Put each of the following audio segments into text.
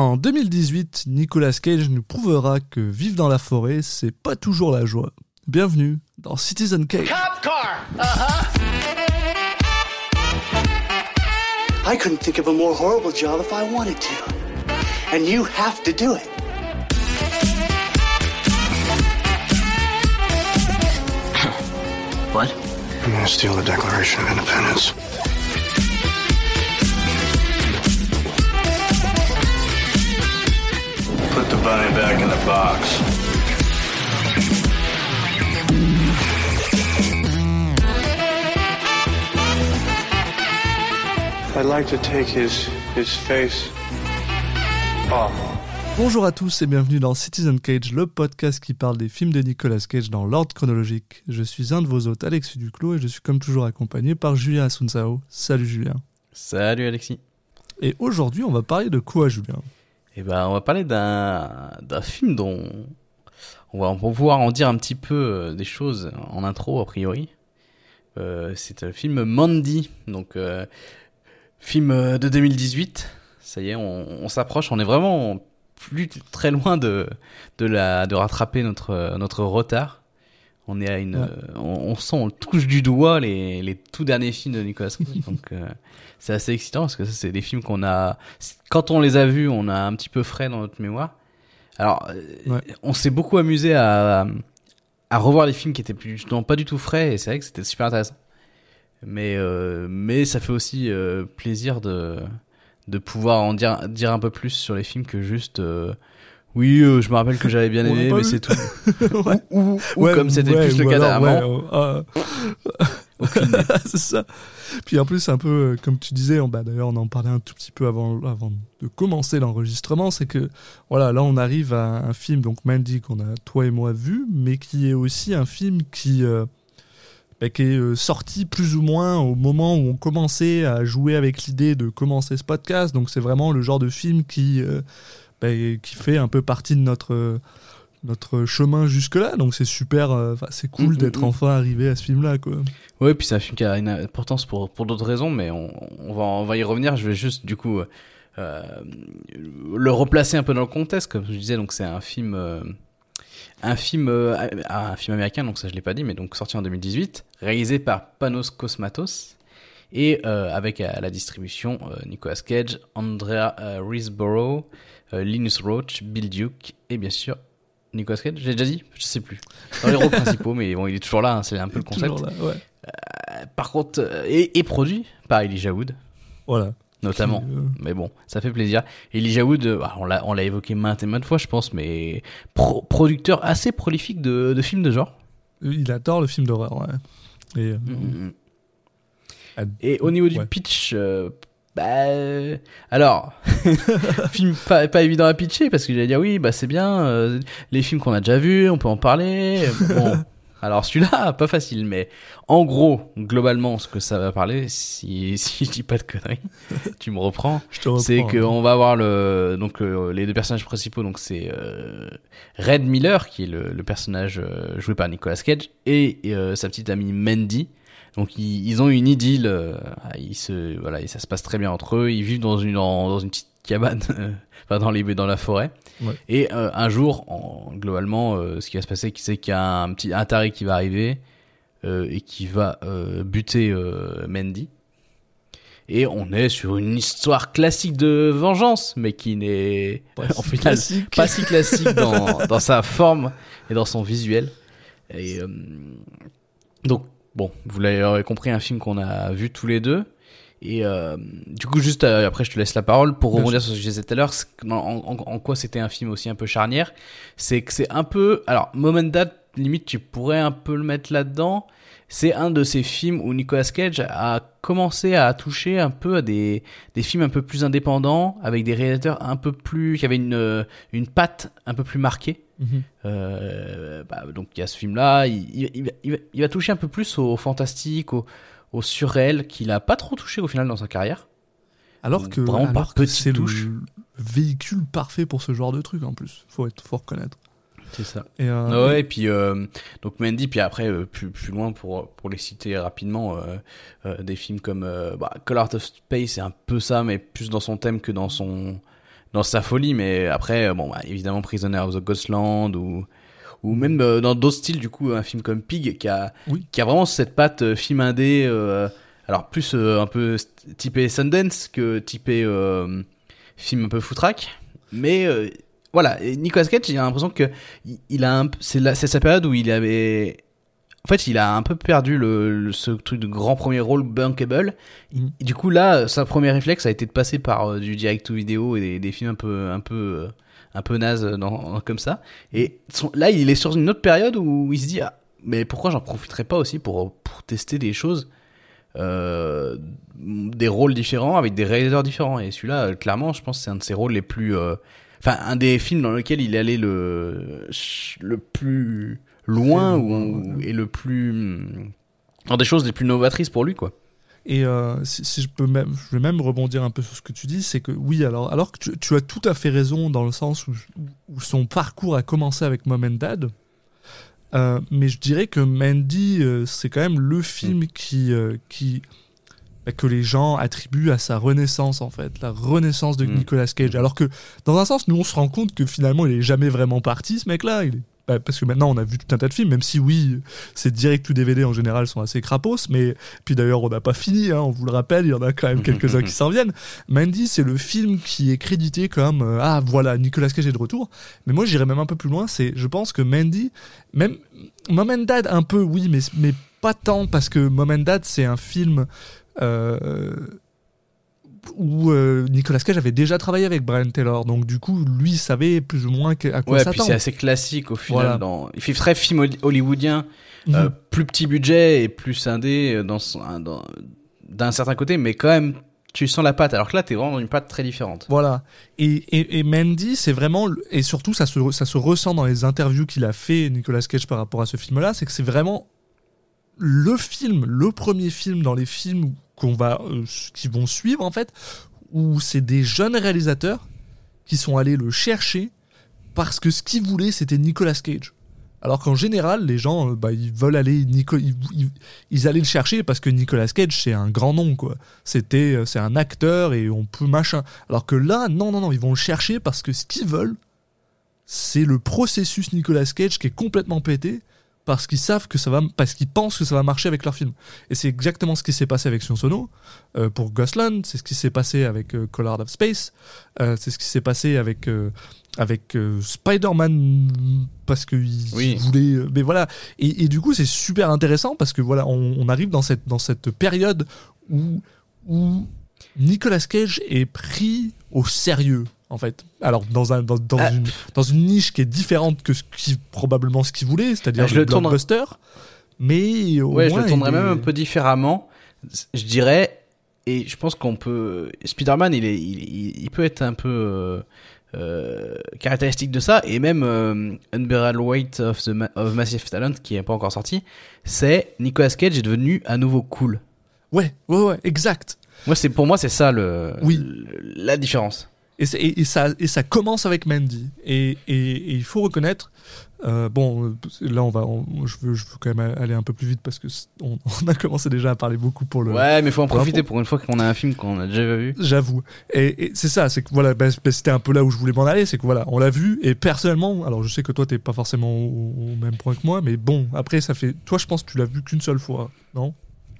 En 2018, Nicolas Cage nous prouvera que vivre dans la forêt, c'est pas toujours la joie. Bienvenue dans Citizen Cage. Cop car. Uh-huh. I couldn't think of a more horrible job if I wanted to. And you have to do it. What? I'm gonna steal the Declaration of Independence. Put the bunny back in the box. I'd like to take his his face off. Bonjour à tous et bienvenue dans Citizen Cage, le podcast qui parle des films de Nicolas Cage dans l'ordre chronologique. Je suis un de vos hôtes, Alexis Duclos, et je suis comme toujours accompagné par Julien Asunsao. Salut Julien. Salut Alexis. Et aujourd'hui, on va parler de quoi, Julien? Eh ben, on va parler d'un d'un film dont on va pouvoir en dire un petit peu euh, des choses en intro a priori. Euh, c'est un film Mandy, donc euh, film euh, de 2018. Ça y est, on, on s'approche. On est vraiment plus très loin de de la de rattraper notre notre retard. On est à une, Ouais. euh, on, on sent, on touche du doigt les les tout derniers films de Nicolas Cage. donc euh, c'est assez excitant parce que ça c'est des films qu'on a quand on les a vus, on a un petit peu frais dans notre mémoire. Alors, euh, Ouais. on s'est beaucoup amusé à, à revoir les films qui étaient plus, justement pas du tout frais, et c'est vrai que c'était super intéressant. Mais, euh, mais ça fait aussi euh, plaisir de, de pouvoir en dire, dire un peu plus sur les films que juste. Oui, euh, je me rappelle que j'avais bien aimé, mais c'est tout. Ouais. Ou, ou Ouais, comme c'était ouais, plus le cas d'avant. euh, c'est ça. Puis en plus, un peu, euh, comme tu disais, on- bah, d'ailleurs, on en parlait un tout petit peu avant, avant de commencer l'enregistrement, c'est que, voilà, là, on arrive à un film, donc Mandy, qu'on a, toi et moi, vu, mais qui est aussi un film qui, euh, bah, qui est sorti plus ou moins au moment où on commençait à jouer avec l'idée de commencer ce podcast. Donc, c'est vraiment le genre de film qui, euh, bah, qui fait un peu partie de notre. notre chemin jusque-là, donc c'est super, euh, c'est cool Mm, d'être mm, mm. enfin arrivé à ce film-là, quoi. Ouais, puis c'est un film qui a une importance pour, pour d'autres raisons, mais on, on, va, on va y revenir. Je vais juste, du coup, euh, le replacer un peu dans le contexte. Comme je disais, donc c'est un film, euh, un film, un film américain, donc ça je l'ai pas dit, mais donc sorti en 2018, réalisé par Panos Cosmatos et avec à la distribution Nicolas Cage, Andrea Riseborough, Linus Roach, Bill Duke et bien sûr Nicolas Cage. J'ai déjà dit, je sais plus. Dans les rôles principaux, mais bon, il est toujours là. hein, c'est un peu le concept. Là, ouais. Euh, Par contre, euh, et, et produit par Elijah Wood, Voilà. notamment. Qui, euh, Mais bon, ça fait plaisir. Elijah Wood, euh, bah, on l'a, évoqué maintes et maintes fois, je pense, mais pro- producteur assez prolifique de, de films de genre. il adore le film d'horreur, ouais. Et, euh, Mm. ah, Et au niveau du ouais. pitch, euh, bah, euh, alors, film pas, pas évident à pitcher parce que j'allais dire oui, bah c'est bien, euh, les films qu'on a déjà vus, on peut en parler. Bon, alors celui-là, pas facile, mais en gros, globalement, ce que ça va parler, si, si je dis pas de conneries, tu me reprends. reprends. C'est hein. qu'on va avoir le donc euh, les deux personnages principaux donc c'est euh, Red Miller qui est le, le personnage euh, joué par Nicolas Cage et euh, sa petite amie Mandy. Donc ils, ils ont une idylle, euh, ils se voilà et ça se passe très bien entre eux. Ils vivent dans une dans, dans une petite cabane, enfin dans les dans la forêt. Ouais. Et euh, un jour, en, globalement, euh, ce qui va se passer, c'est qu'il y a un petit un taré qui va arriver euh, et qui va euh, buter euh, Mandy. Et on est sur une histoire classique de vengeance, mais qui n'est Pas en si final classique. pas si classique dans, dans sa forme et dans son visuel. Et euh, donc, bon, vous l'avez compris, un film qu'on a vu tous les deux. Et euh, du coup, juste euh, après, je te laisse la parole pour rebondir sur ce que je disais tout à l'heure. en- en quoi c'était un film aussi un peu charnière? C'est que c'est un peu. Alors, Moment Date, limite, tu pourrais un peu le mettre là-dedans. C'est un de ces films où Nicolas Cage a commencé à toucher un peu à des, des films un peu plus indépendants, avec des réalisateurs un peu plus. qui avaient une, une patte un peu plus marquée. Mhm. Euh, bah, donc il y a ce film-là, il, il- il va- il va, toucher un peu plus au fantastique, au, au surréel, qu'il a pas trop touché au final dans sa carrière. Alors que, alors que c'est le véhicule parfait pour ce genre de truc en plus. Faut être, faut reconnaître. C'est ça. Et, euh, Ouais, et puis euh, donc Mandy, puis après euh, plus plus loin pour pour les citer rapidement, euh, euh, des films comme euh, bah, Call Out of Space, c'est un peu ça, mais plus dans son thème que dans son dans sa folie, mais après, bon, bah, évidemment, Prisoner of the Ghostland ou ou même euh, dans d'autres styles, du coup, un film comme Pig qui a Oui. qui a vraiment cette patte euh, film indé, euh, alors plus euh, un peu typé Sundance que typé euh, film un peu foutraque, mais euh, voilà, et Nicolas Cage, j'ai l'impression que il- a un, c'est la- c'est sa période où il avait en fait, il a un peu perdu le, le- ce truc de grand premier rôle bankable. Et Du coup, là, sa première réflexe a été de passer par euh, du direct to vidéo et des, des films un peu, un peu, euh, un peu naze dans, comme ça. Et son- là, il est sur une autre période où il se dit, ah, mais pourquoi j'en profiterais pas aussi pour, pour tester des choses, euh, des rôles différents avec des réalisateurs différents. Et celui-là, euh, clairement, je pense que c'est un de ses rôles les plus, euh, enfin, un des films dans lequel il est allé le, le plus loin ou, et le plus, dans des choses les plus novatrices pour lui, quoi. Et euh, si, si je peux même, je vais même rebondir un peu sur ce que tu dis, c'est que oui, alors, alors que tu, tu as tout à fait raison dans le sens où, où son parcours a commencé avec Mom and Dad, euh, mais je dirais que Mandy, euh, c'est quand même le film qui, euh, qui bah, que les gens attribuent à sa renaissance en fait, la renaissance de Mm. Nicolas Cage. Alors que dans un sens, nous on se rend compte que finalement il est jamais vraiment parti ce mec-là. Il est bah, parce que maintenant on a vu tout un tas de films, même si oui, ces direct ou DVD en général sont assez crapos, mais puis d'ailleurs on n'a pas fini, hein, on vous le rappelle, il y en a quand même quelques-uns qui s'en viennent. Mandy, c'est le film qui est crédité comme euh, ah voilà Nicolas Cage est de retour, mais moi j'irais même un peu plus loin, c'est je pense que Mandy, même Mom and Dad un peu oui, mais mais pas tant parce que Mom and Dad c'est un film où euh, Nicolas Cage avait déjà travaillé avec Brian Taylor, donc du coup lui savait plus ou moins à quoi Ouais, puis s'attendre. c'est assez classique au final. Voilà. Dans... Il fait très film holly- hollywoodien, Mhm. euh, plus petit budget et plus indé euh, dans son, un- dans- d'un certain côté, mais quand même, tu sens la patte. Alors que là, t'es vraiment dans une patte très différente. Voilà. Et, et, et Mandy, c'est vraiment, et surtout ça se, ça se ressent dans les interviews qu'il a fait Nicolas Cage par rapport à ce film-là, c'est que c'est vraiment le film, le premier film dans les films qu'on va, euh, qui vont suivre en fait, où c'est des jeunes réalisateurs qui sont allés le chercher parce que ce qu'ils voulaient c'était Nicolas Cage. Alors qu'en général, les gens, euh, bah, ils veulent aller, Nico- ils, ils- allaient le chercher parce que Nicolas Cage, c'est un grand nom, quoi. C'était, euh, c'est un acteur et on peut machin. Alors que là, non, non, non, ils vont le chercher parce que ce qu'ils veulent, c'est le processus Nicolas Cage qui est complètement pété parce qu'ils savent que ça va, parce qu'ils pensent que ça va marcher avec leur film. Et c'est exactement ce qui s'est passé avec Sion Sono euh, pour Ghostland, c'est ce qui s'est passé avec euh, Collard of Space, euh, c'est ce qui s'est passé avec euh, avec Spider-Man parce qu'il Oui. voulait. euh, mais voilà. Et, et du coup, c'est super intéressant parce que voilà, on, on arrive dans cette dans cette période où où Nicolas Cage est pris au sérieux. En fait, alors dans un dans, dans Ah. une dans une niche qui est différente que ce qui probablement ce qu'il voulait, c'est-à-dire Ah, le blockbuster. Mais au Ouais, je moins, le tournerais est- même un peu différemment. Je dirais, et je pense qu'on peut. Spider-Man, il, est, il, il- peut être un peu euh, euh, caractéristique de ça, et même euh, Unbearable Weight of, the Ma- of Massive Talent, qui n'est pas encore sorti, c'est Nicolas Cage est devenu à nouveau cool. Ouais, ouais, ouais, exact. Moi, c'est pour moi, c'est ça le, Oui. le- la différence. Et, c'est- et, et ça, et ça commence avec Mandy. Et, et, et il faut reconnaître, euh, bon, euh, là on va, on- je, veux, je veux quand même aller un peu plus vite parce que on, on a commencé déjà à parler beaucoup pour le. Ouais, mais faut en profiter pour une fois qu'on a un film qu'on a déjà vu. J'avoue. Et, et c'est ça, c'est que voilà, bah, bah, c'était un peu là où je voulais m'en aller, c'est que voilà, on l'a vu et personnellement, alors je sais que toi t'es pas forcément au, au même point que moi, mais bon, après ça fait, toi je pense que tu l'as vu qu'une seule fois, non?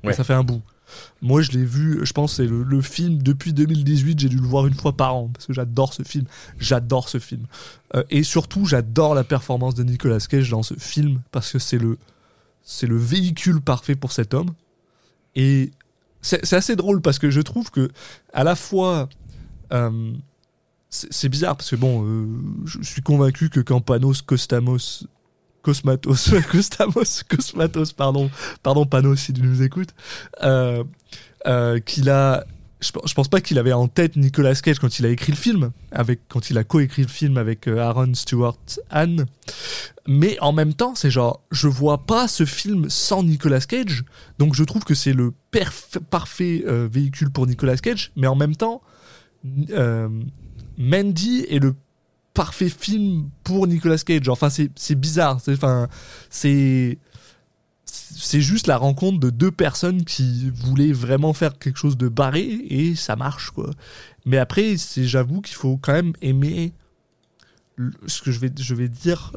Ouais. Ça fait un bout. Moi je l'ai vu, je pense c'est le, film depuis 2018, j'ai dû le voir une fois par an parce que j'adore ce film, j'adore ce film. Euh, et surtout, j'adore la performance de Nicolas Cage dans ce film parce que c'est le c'est le véhicule parfait pour cet homme. Et c'est assez drôle parce que je trouve que à la fois euh, c'est bizarre parce que bon euh, je suis convaincu que quand Panos Costamos Cosmatos pardon pardon Panos si tu nous écoutes. Euh, euh, qu'il a je, je pense pas qu'il avait en tête Nicolas Cage quand il a écrit le film avec quand il a coécrit le film avec euh, Aaron Stewart Anne mais en même temps c'est genre je vois pas ce film sans Nicolas Cage donc je trouve que c'est le parfait véhicule pour Nicolas Cage mais en même temps Mandy est le parfait film pour Nicolas Cage. Enfin, c'est bizarre. C'est enfin, juste la rencontre de deux personnes qui voulaient vraiment faire quelque chose de barré et ça marche quoi. Mais après, j'avoue qu'il faut quand même aimer ce que je vais je vais dire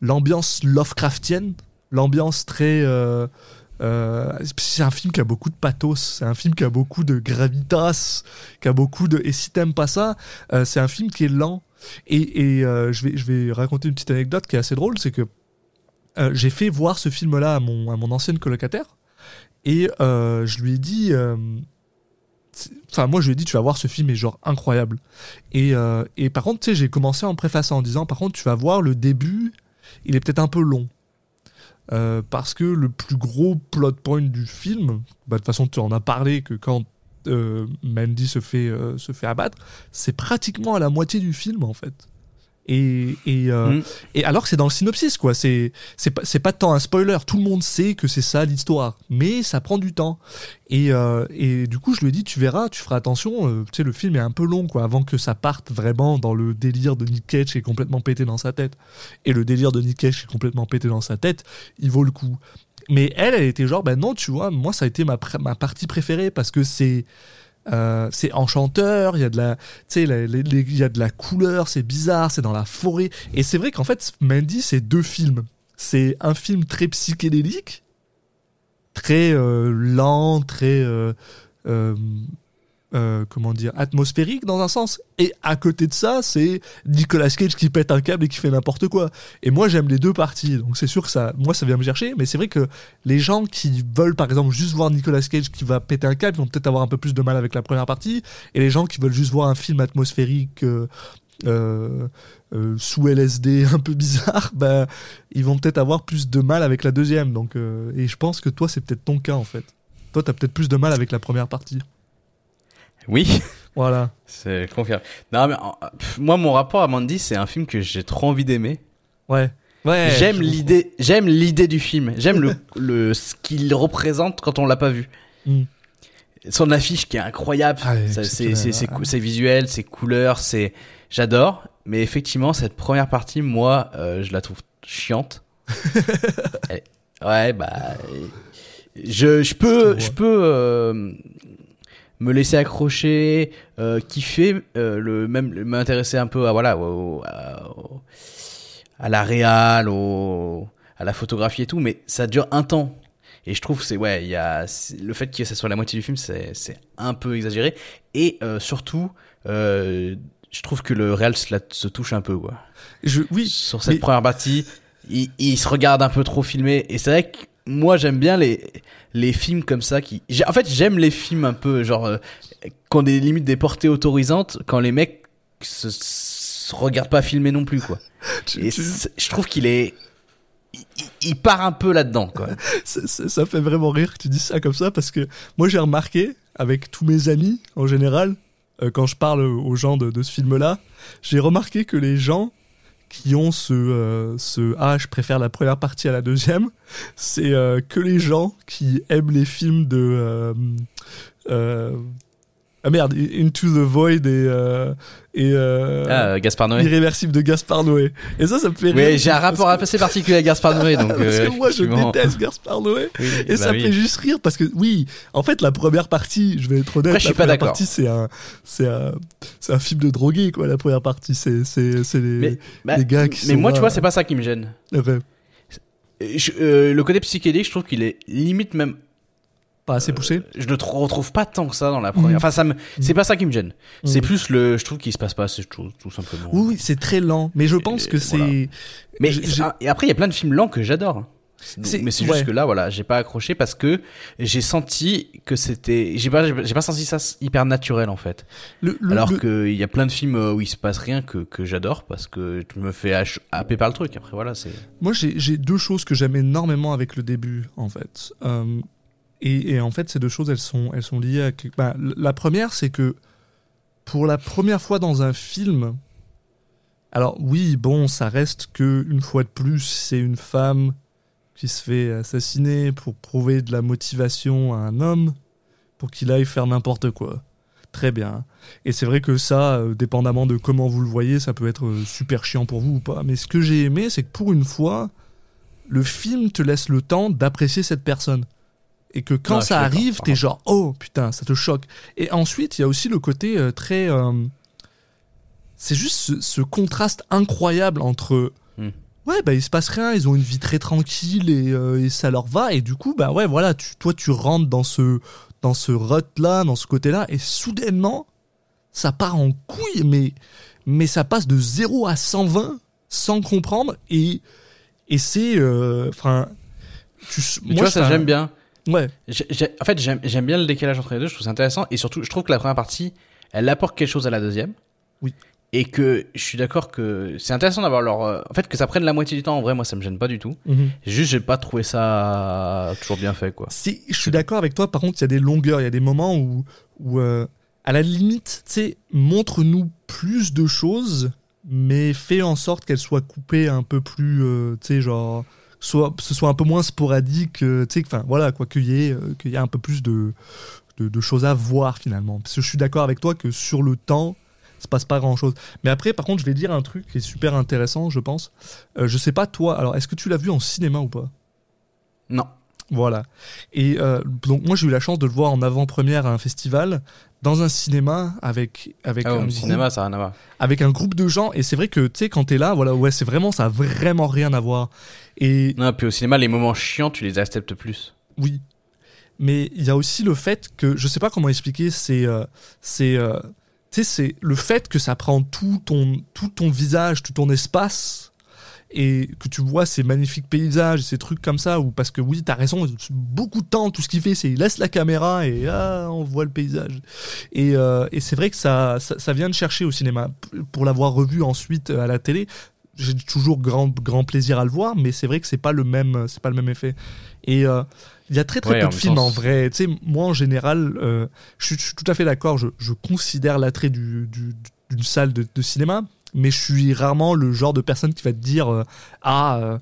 l'ambiance Lovecraftienne, l'ambiance très euh, euh, c'est un film qui a beaucoup de pathos, c'est un film qui a beaucoup de gravitas, qui a beaucoup de et si t'aimes pas ça, euh, c'est un film qui est lent et, euh, je vais raconter une petite anecdote qui est assez drôle, c'est que j'ai fait voir ce film-là à mon, ancienne colocataire et je lui ai dit. Enfin, moi, je lui ai dit, tu vas voir ce film est genre incroyable. Et, et par contre, tu sais, j'ai commencé en préfaçant en disant, par contre, tu vas voir le début, il est peut-être un peu long. Euh, parce que le plus gros plot point du film, bah, de toute façon, tu en as parlé que quand euh, Mandy se fait, euh, se fait abattre, c'est pratiquement à la moitié du film, en fait. Et, et, euh, Mm. et alors que c'est dans le synopsis, quoi. C'est c'est pas, c'est pas tant un spoiler. Tout le monde sait que c'est ça l'histoire. Mais ça prend du temps. Et, euh, et du coup, je lui ai dit, tu verras, tu feras attention. euh, tu sais, le film est un peu long, quoi, avant que ça parte vraiment dans le délire de Nick Cage qui est complètement pété dans sa tête. Et le délire de Nick Cage qui est complètement pété dans sa tête, il vaut le coup. Mais elle, elle était genre, ben non, tu vois, moi, ça a été ma, ma partie préférée parce que c'est. Euh, c'est enchanteur, il y a de la, couleur, c'est bizarre, c'est dans la forêt. Et c'est vrai qu'en fait, Mandy, c'est deux films. C'est un film très psychédélique, très euh, lent, très euh, euh, comment dire atmosphérique dans un sens. Et à côté de ça, c'est Nicolas Cage qui pète un câble et qui fait n'importe quoi. Et moi, j'aime les deux parties. Donc c'est sûr que ça, moi, ça vient me chercher. Mais c'est vrai que les gens qui veulent, par exemple, juste voir Nicolas Cage qui va péter un câble, vont peut-être avoir un peu plus de mal avec la première partie. Et les gens qui veulent juste voir un film atmosphérique. euh, euh, sous LSD un peu bizarre, bah, ils vont peut-être avoir plus de mal avec la deuxième. Donc, et je pense que toi, c'est peut-être ton cas en fait. Toi, t'as peut-être plus de mal avec la première partie. Oui, Voilà. c'est confirmé. Non, mais pff, moi, mon rapport à Mandy, c'est un film que j'ai trop envie d'aimer. Ouais. Ouais. j'aime l'idée, j'aime l'idée du film. J'aime le, le ce qu'il représente quand on l'a pas vu. Mm. Son affiche qui est incroyable. Ah, c'est, c'est, c'est visuel, c'est couleur, c'est, j'adore. Mais effectivement, cette première partie, moi, euh, je la trouve chiante. Ouais, bah, je, je peux, je peux euh, me laisser accrocher, euh, kiffer, euh, le même m'intéresser un peu à voilà, au, à, au- à la réal, au, à la photographie et tout, mais ça dure un temps. Et je trouve que c'est ouais, il y a le fait que ça soit la moitié du film, c'est c'est un peu exagéré. Et euh, surtout, euh, je trouve que le réal se, la- se touche un peu quoi. Je, oui. Sur cette mais- première partie, il, il se regarde un peu trop filmé. Et c'est vrai que moi j'aime bien les les films comme ça qui. En fait, j'aime les films un peu genre euh, qui ont des limites des portées autorisantes quand les mecs se, se regardent pas filmer non plus quoi. Et je trouve qu'il est il, part un peu là-dedans quoi. ça, ça- ça fait vraiment rire que tu dis ça comme ça parce que moi j'ai remarqué avec tous mes amis en général euh, quand je parle aux gens de, de ce film-là, j'ai remarqué que les gens qui ont ce, euh, ce ah je préfère la première partie à la deuxième, c'est euh, que les gens qui aiment les films de euh, euh, ah merde Into the Void et euh, et euh, Ah, euh, Gaspard Noé. Irréversible de Gaspard Noé. Et ça, ça me fait rire. Oui, j'ai un rapport que- assez particulier avec Gaspard Noé donc. parce euh, que moi, je déteste Gaspard Noé. Oui, Et bah ça me fait juste rire parce que, oui, en fait, la première partie, je vais être honnête, Après, je suis la pas première d'accord. partie, c'est un, c'est un, c'est un film de drogué, quoi, la première partie. C'est, c'est, c'est les, Mais, bah, les gars qui mais sont moi, tu vois, c'est pas ça qui me gêne. Ouais, Je- euh, le côté psychédélique, je trouve qu'il est limite même. Pas assez poussé? Je le tr- retrouve pas tant que ça dans la première. Mm. Enfin, ça me, c'est pas ça qui me gêne. C'est Mm. plus le, je trouve qu'il se passe pas assez, tout, tout simplement. Oui, c'est très lent. Mais je pense Et que c'est, voilà. Mais et après, il y a plein de films lents que j'adore. C'est- Mais c'est ouais. juste que là, voilà, j'ai pas accroché parce que j'ai senti que c'était, j'ai pas, j'ai pas senti ça hyper naturel en fait. le, le- Alors le- qu'il y a plein de films euh, où il se passe rien que, que j'adore parce que tu me fais happer par le truc. Après, voilà, c'est. Moi, j'ai j'ai deux choses que j'aime énormément avec le début, en fait. Euh, et, en fait, ces deux choses, elles sont, elles sont liées à. bah, la première, c'est que pour la première fois dans un film, alors oui, bon, ça reste que une fois de plus, c'est une femme qui se fait assassiner pour prouver de la motivation à un homme pour qu'il aille faire n'importe quoi. Très bien. Et c'est vrai que ça, euh, dépendamment de comment vous le voyez, ça peut être euh, super chiant pour vous ou pas. Mais ce que j'ai aimé, c'est que pour une fois, le film te laisse le temps d'apprécier cette personne. Et que quand ça arrive, t'es genre, oh putain, ça te choque. Et ensuite, il y a aussi le côté euh, très. euh, c'est juste ce, ce contraste incroyable entre. Hmm. Ouais, bah il se passe rien, ils ont une vie très tranquille et, euh, et ça leur va. Et du coup, bah ouais, voilà, tu, toi tu rentres dans ce, dans ce rut-là, dans ce côté-là, et soudainement, ça part en couille, mais, mais ça passe de 0 à 120 sans comprendre. Et, et c'est. Enfin. tu, vois, ça j'aime bien. Ouais, en fait, j'aime bien le décalage entre les deux, je trouve ça intéressant. Et surtout, je trouve que la première partie, elle apporte quelque chose à la deuxième. Oui. Et que je suis d'accord que c'est intéressant d'avoir leur. euh, En fait, que ça prenne la moitié du temps, en vrai, moi, ça me gêne pas du tout. Mhm. Juste, j'ai pas trouvé ça toujours bien fait, quoi. Si, je suis d'accord avec toi, par contre, il y a des longueurs, il y a des moments où, où euh, à la limite, tu sais, montre-nous plus de choses, mais fais en sorte qu'elles soient coupées un peu plus, euh, tu sais, genre, soit, ce soit un peu moins sporadique, tu sais, enfin, voilà, quoi, qu'il y, ait, euh, qu'il y ait un peu plus de, de, de choses à voir, finalement. Parce que je suis d'accord avec toi que sur le temps, il se passe pas grand chose. Mais après, par contre, je vais dire un truc qui est super intéressant, je pense. Euh, je sais pas, toi, alors, est-ce que tu l'as vu en cinéma ou pas? Non. voilà. Et euh, donc moi j'ai eu la chance de le voir en avant-première à un festival dans un cinéma avec avec Ah, un au groupe, cinéma, ça a rien à voir. avec un groupe de gens et c'est vrai que tu sais quand t'es là voilà ouais c'est vraiment ça a vraiment rien à voir et Non, puis au cinéma, les moments chiants, tu les acceptes plus. oui mais il y a aussi le fait que je sais pas comment expliquer c'est euh, c'est euh, tu sais c'est le fait que ça prend tout ton tout ton visage tout ton espace et que tu vois ces magnifiques paysages, ces trucs comme ça, ou parce que oui, t'as raison, beaucoup de temps, tout ce qu'il fait, c'est il laisse la caméra et ah, on voit le paysage. Et, euh, et c'est vrai que ça, ça, ça vient de chercher au cinéma. Pour l'avoir revu ensuite euh, à la télé, j'ai toujours grand, grand plaisir à le voir, mais c'est vrai que c'est pas le même, c'est pas le même effet. Et euh, il y a très très Ouais, peu de films en vrai. Tu sais, moi en général, euh, je, suis, je suis tout à fait d'accord. Je, je considère l'attrait du, du- d'une salle de, de cinéma, mais je suis rarement le genre de personne qui va te dire euh, ah euh,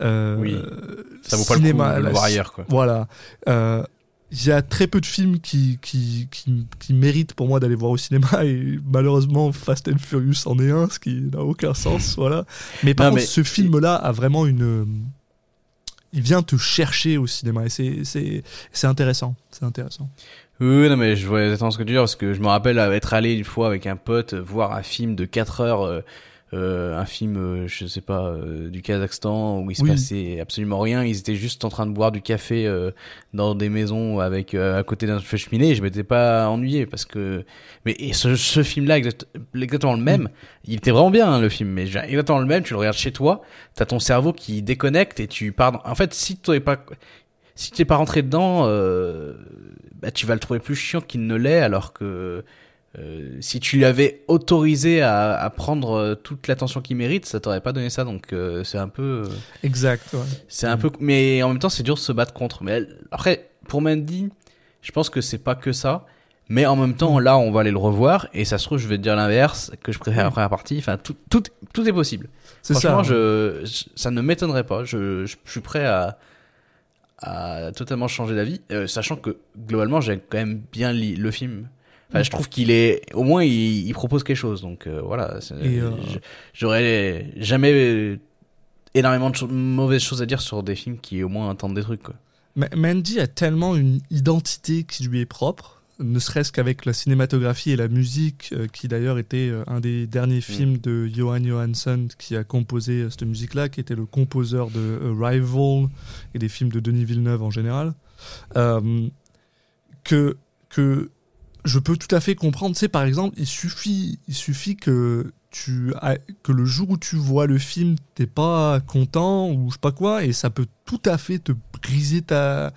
euh, Oui. Ça vaut pas le coup de le voir ailleurs, quoi. Voilà. Euh, Il y a très peu de films qui, qui, qui, qui méritent pour moi d'aller voir au cinéma et malheureusement Fast and Furious en est un, ce qui n'a aucun sens, voilà. Mais par Non, contre, mais- ce film-là a vraiment une, il vient te chercher au cinéma et c'est intéressant, c'est intéressant. Oui, non, mais je vois exactement ce que tu veux dire, parce que je me rappelle être allé une fois avec un pote voir un film de 4 heures, euh, euh, un film, euh, je sais pas, euh, du Kazakhstan, où il se Oui. passait absolument rien. Ils étaient juste en train de boire du café euh, dans des maisons avec euh, à côté d'un feu cheminée. Et je m'étais pas ennuyé parce que, mais et ce, ce film-là, exact- exactement le même, il était vraiment bien hein, le film, mais exactement le même. Tu le regardes chez toi, t'as ton cerveau qui déconnecte et tu pars. dans- En fait, si tu pas si t'es pas rentré dedans, euh, bah, tu vas le trouver plus chiant qu'il ne l'est, alors que euh, si tu l'avais autorisé à, à prendre euh, toute l'attention qu'il mérite, ça t'aurait pas donné ça. Donc euh, c'est un peu, Exact. ouais. c'est un peu, mais en même temps c'est dur de se battre contre. Mais elle- après, pour Mandy, je pense que c'est pas que ça. Mais en même temps, là, on va aller le revoir, et ça se trouve, je vais te dire l'inverse, que je préfère la première partie. Enfin, tout, tout, tout est possible. C'est ça. Franchement, hein. je, je- ça ne m'étonnerait pas. Je, je, je suis prêt à, à totalement changer d'avis, euh, sachant que globalement, j'ai quand même bien le film. Enfin, je trouve qu'il est, au moins, il, il propose quelque chose. Donc euh, voilà, euh, j'aurais jamais énormément de mauvaises choses à dire sur des films qui au moins entendent des trucs. Quoi. Ma- Mandy a tellement une identité qui lui est propre, ne serait-ce qu'avec la cinématographie et la musique, euh, qui d'ailleurs était euh, un des derniers films de Johan Johansson qui a composé euh, cette musique-là, qui était le composeur de Arrival et des films de Denis Villeneuve en général, que, que je peux tout à fait comprendre. Tu sais, par exemple, il suffit, il suffit que tu que le jour où tu vois le film, t'es pas content ou je sais pas quoi, et ça peut tout à fait te briser ta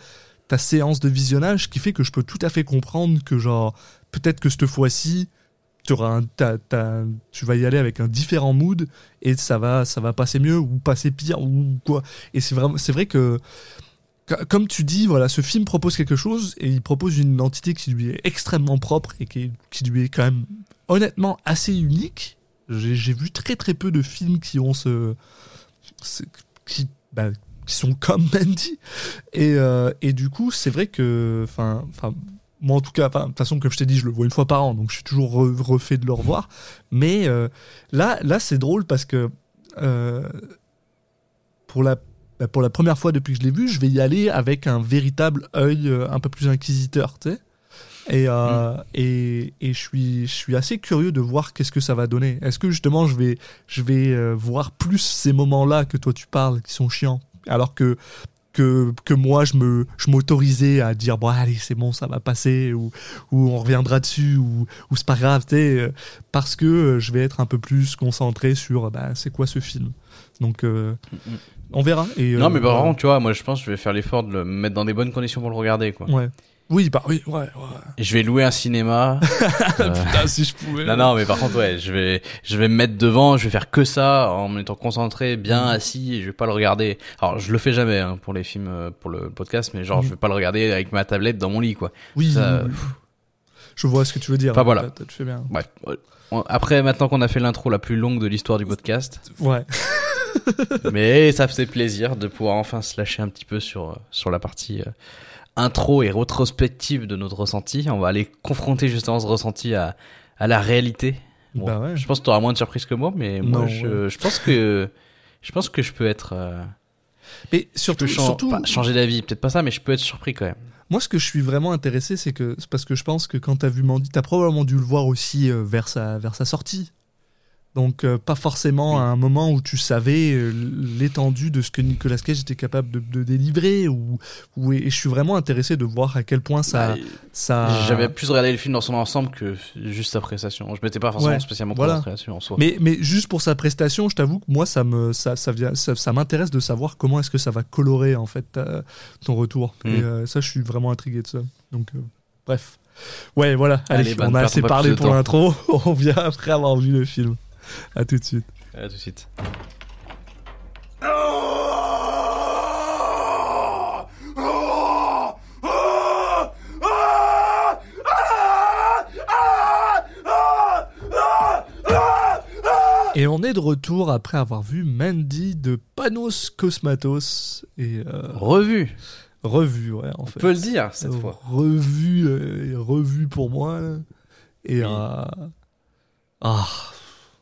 ta séance de visionnage, qui fait que je peux tout à fait comprendre que genre peut-être que cette fois-ci tu auras un, t'as- t'as- tu vas y aller avec un différent mood et ça va ça va passer mieux ou passer pire ou quoi. Et c'est vraiment c'est vrai que co- comme tu dis, voilà, ce film propose quelque chose et il propose une identité qui lui est extrêmement propre et qui, qui lui est quand même honnêtement assez unique. J'ai vu très très peu de films qui ont ce, ce- qui, bah, qui sont comme Mandy et, euh, et du coup c'est vrai que enfin moi en tout cas de toute façon comme je t'ai dit je le vois une fois par an donc je suis toujours re- refait de le revoir mais euh, là là c'est drôle parce que euh, pour la bah, pour la première fois depuis que je l'ai vu, je vais y aller avec un véritable œil un peu plus inquisiteur, tu sais. Et, euh, et, et je suis, je suis assez curieux de voir qu'est-ce que ça va donner. Est-ce que justement je vais, je vais voir plus ces moments-là que toi tu parles, qui sont chiants, alors que que, que moi je me je m'autorisais à dire bon allez c'est bon ça va passer ou, ou on reviendra dessus ou, ou c'est pas grave tu euh, parce que euh, je vais être un peu plus concentré sur bah, c'est quoi ce film. Donc euh, on verra et Non, euh, mais contre, tu vois, moi je pense que je vais faire l'effort de le mettre dans des bonnes conditions pour le regarder, quoi. ouais oui bah oui ouais, ouais. Je vais louer un cinéma. Euh, Putain, si je pouvais non, non, mais par contre, ouais, je vais, je vais me mettre devant, je vais faire que ça en étant concentré, bien Mm. assis, et je vais pas le regarder. Alors, je le fais jamais hein, pour les films, euh, pour le podcast, mais genre, Mm. je vais pas le regarder avec ma tablette dans mon lit, quoi. oui, Ça, oui, je vois ce que tu veux dire Enfin, voilà. T'as- tu fais bien Bref. On- Après, maintenant qu'on a fait l'intro la plus longue de l'histoire du podcast, ouais mais ça faisait plaisir de pouvoir enfin se lâcher un petit peu sur, euh, sur la partie euh, intro et rétrospective de notre ressenti. On va aller confronter justement ce ressenti à, à la réalité. Bon, Bah ouais. Je pense que tu auras moins de surprises que moi, mais moi, Non, je, je pense que je pense que je peux être, euh, mais je surtout, peux surtout pas changer d'avis, peut-être pas ça, mais je peux être surpris quand même. Moi, ce que je suis vraiment intéressé, c'est que parce que je pense que quand t'as vu Mandy, t'as probablement dû le voir aussi euh, vers sa vers sa sortie. Donc euh, pas forcément à un moment où tu savais euh, l'étendue de ce que Nicolas Cage était capable de, de délivrer ou, ou et je suis vraiment intéressé de voir à quel point ça Bah, ça J'avais plus regardé le film dans son ensemble que juste sa prestation. Je m'étais pas forcément Ouais, spécialement voilà. en soi. mais mais juste pour sa prestation, je t'avoue que moi ça me ça ça vient ça, ça m'intéresse de savoir comment est-ce que ça va colorer en fait ta- ton retour. Mm. Et euh, ça je suis vraiment intrigué de ça. Donc euh, bref. Ouais, voilà. Allez, Allez, bah, on a assez parlé pour l'intro. On vient après avoir vu le film. À tout de suite. À tout de suite. Et on est de retour après avoir vu Mandy de Panos Cosmatos et euh, Revu, revu, ouais, en on fait. peut le dire cette fois. Revu, euh, revu pour moi. Et Oui. euh, ah,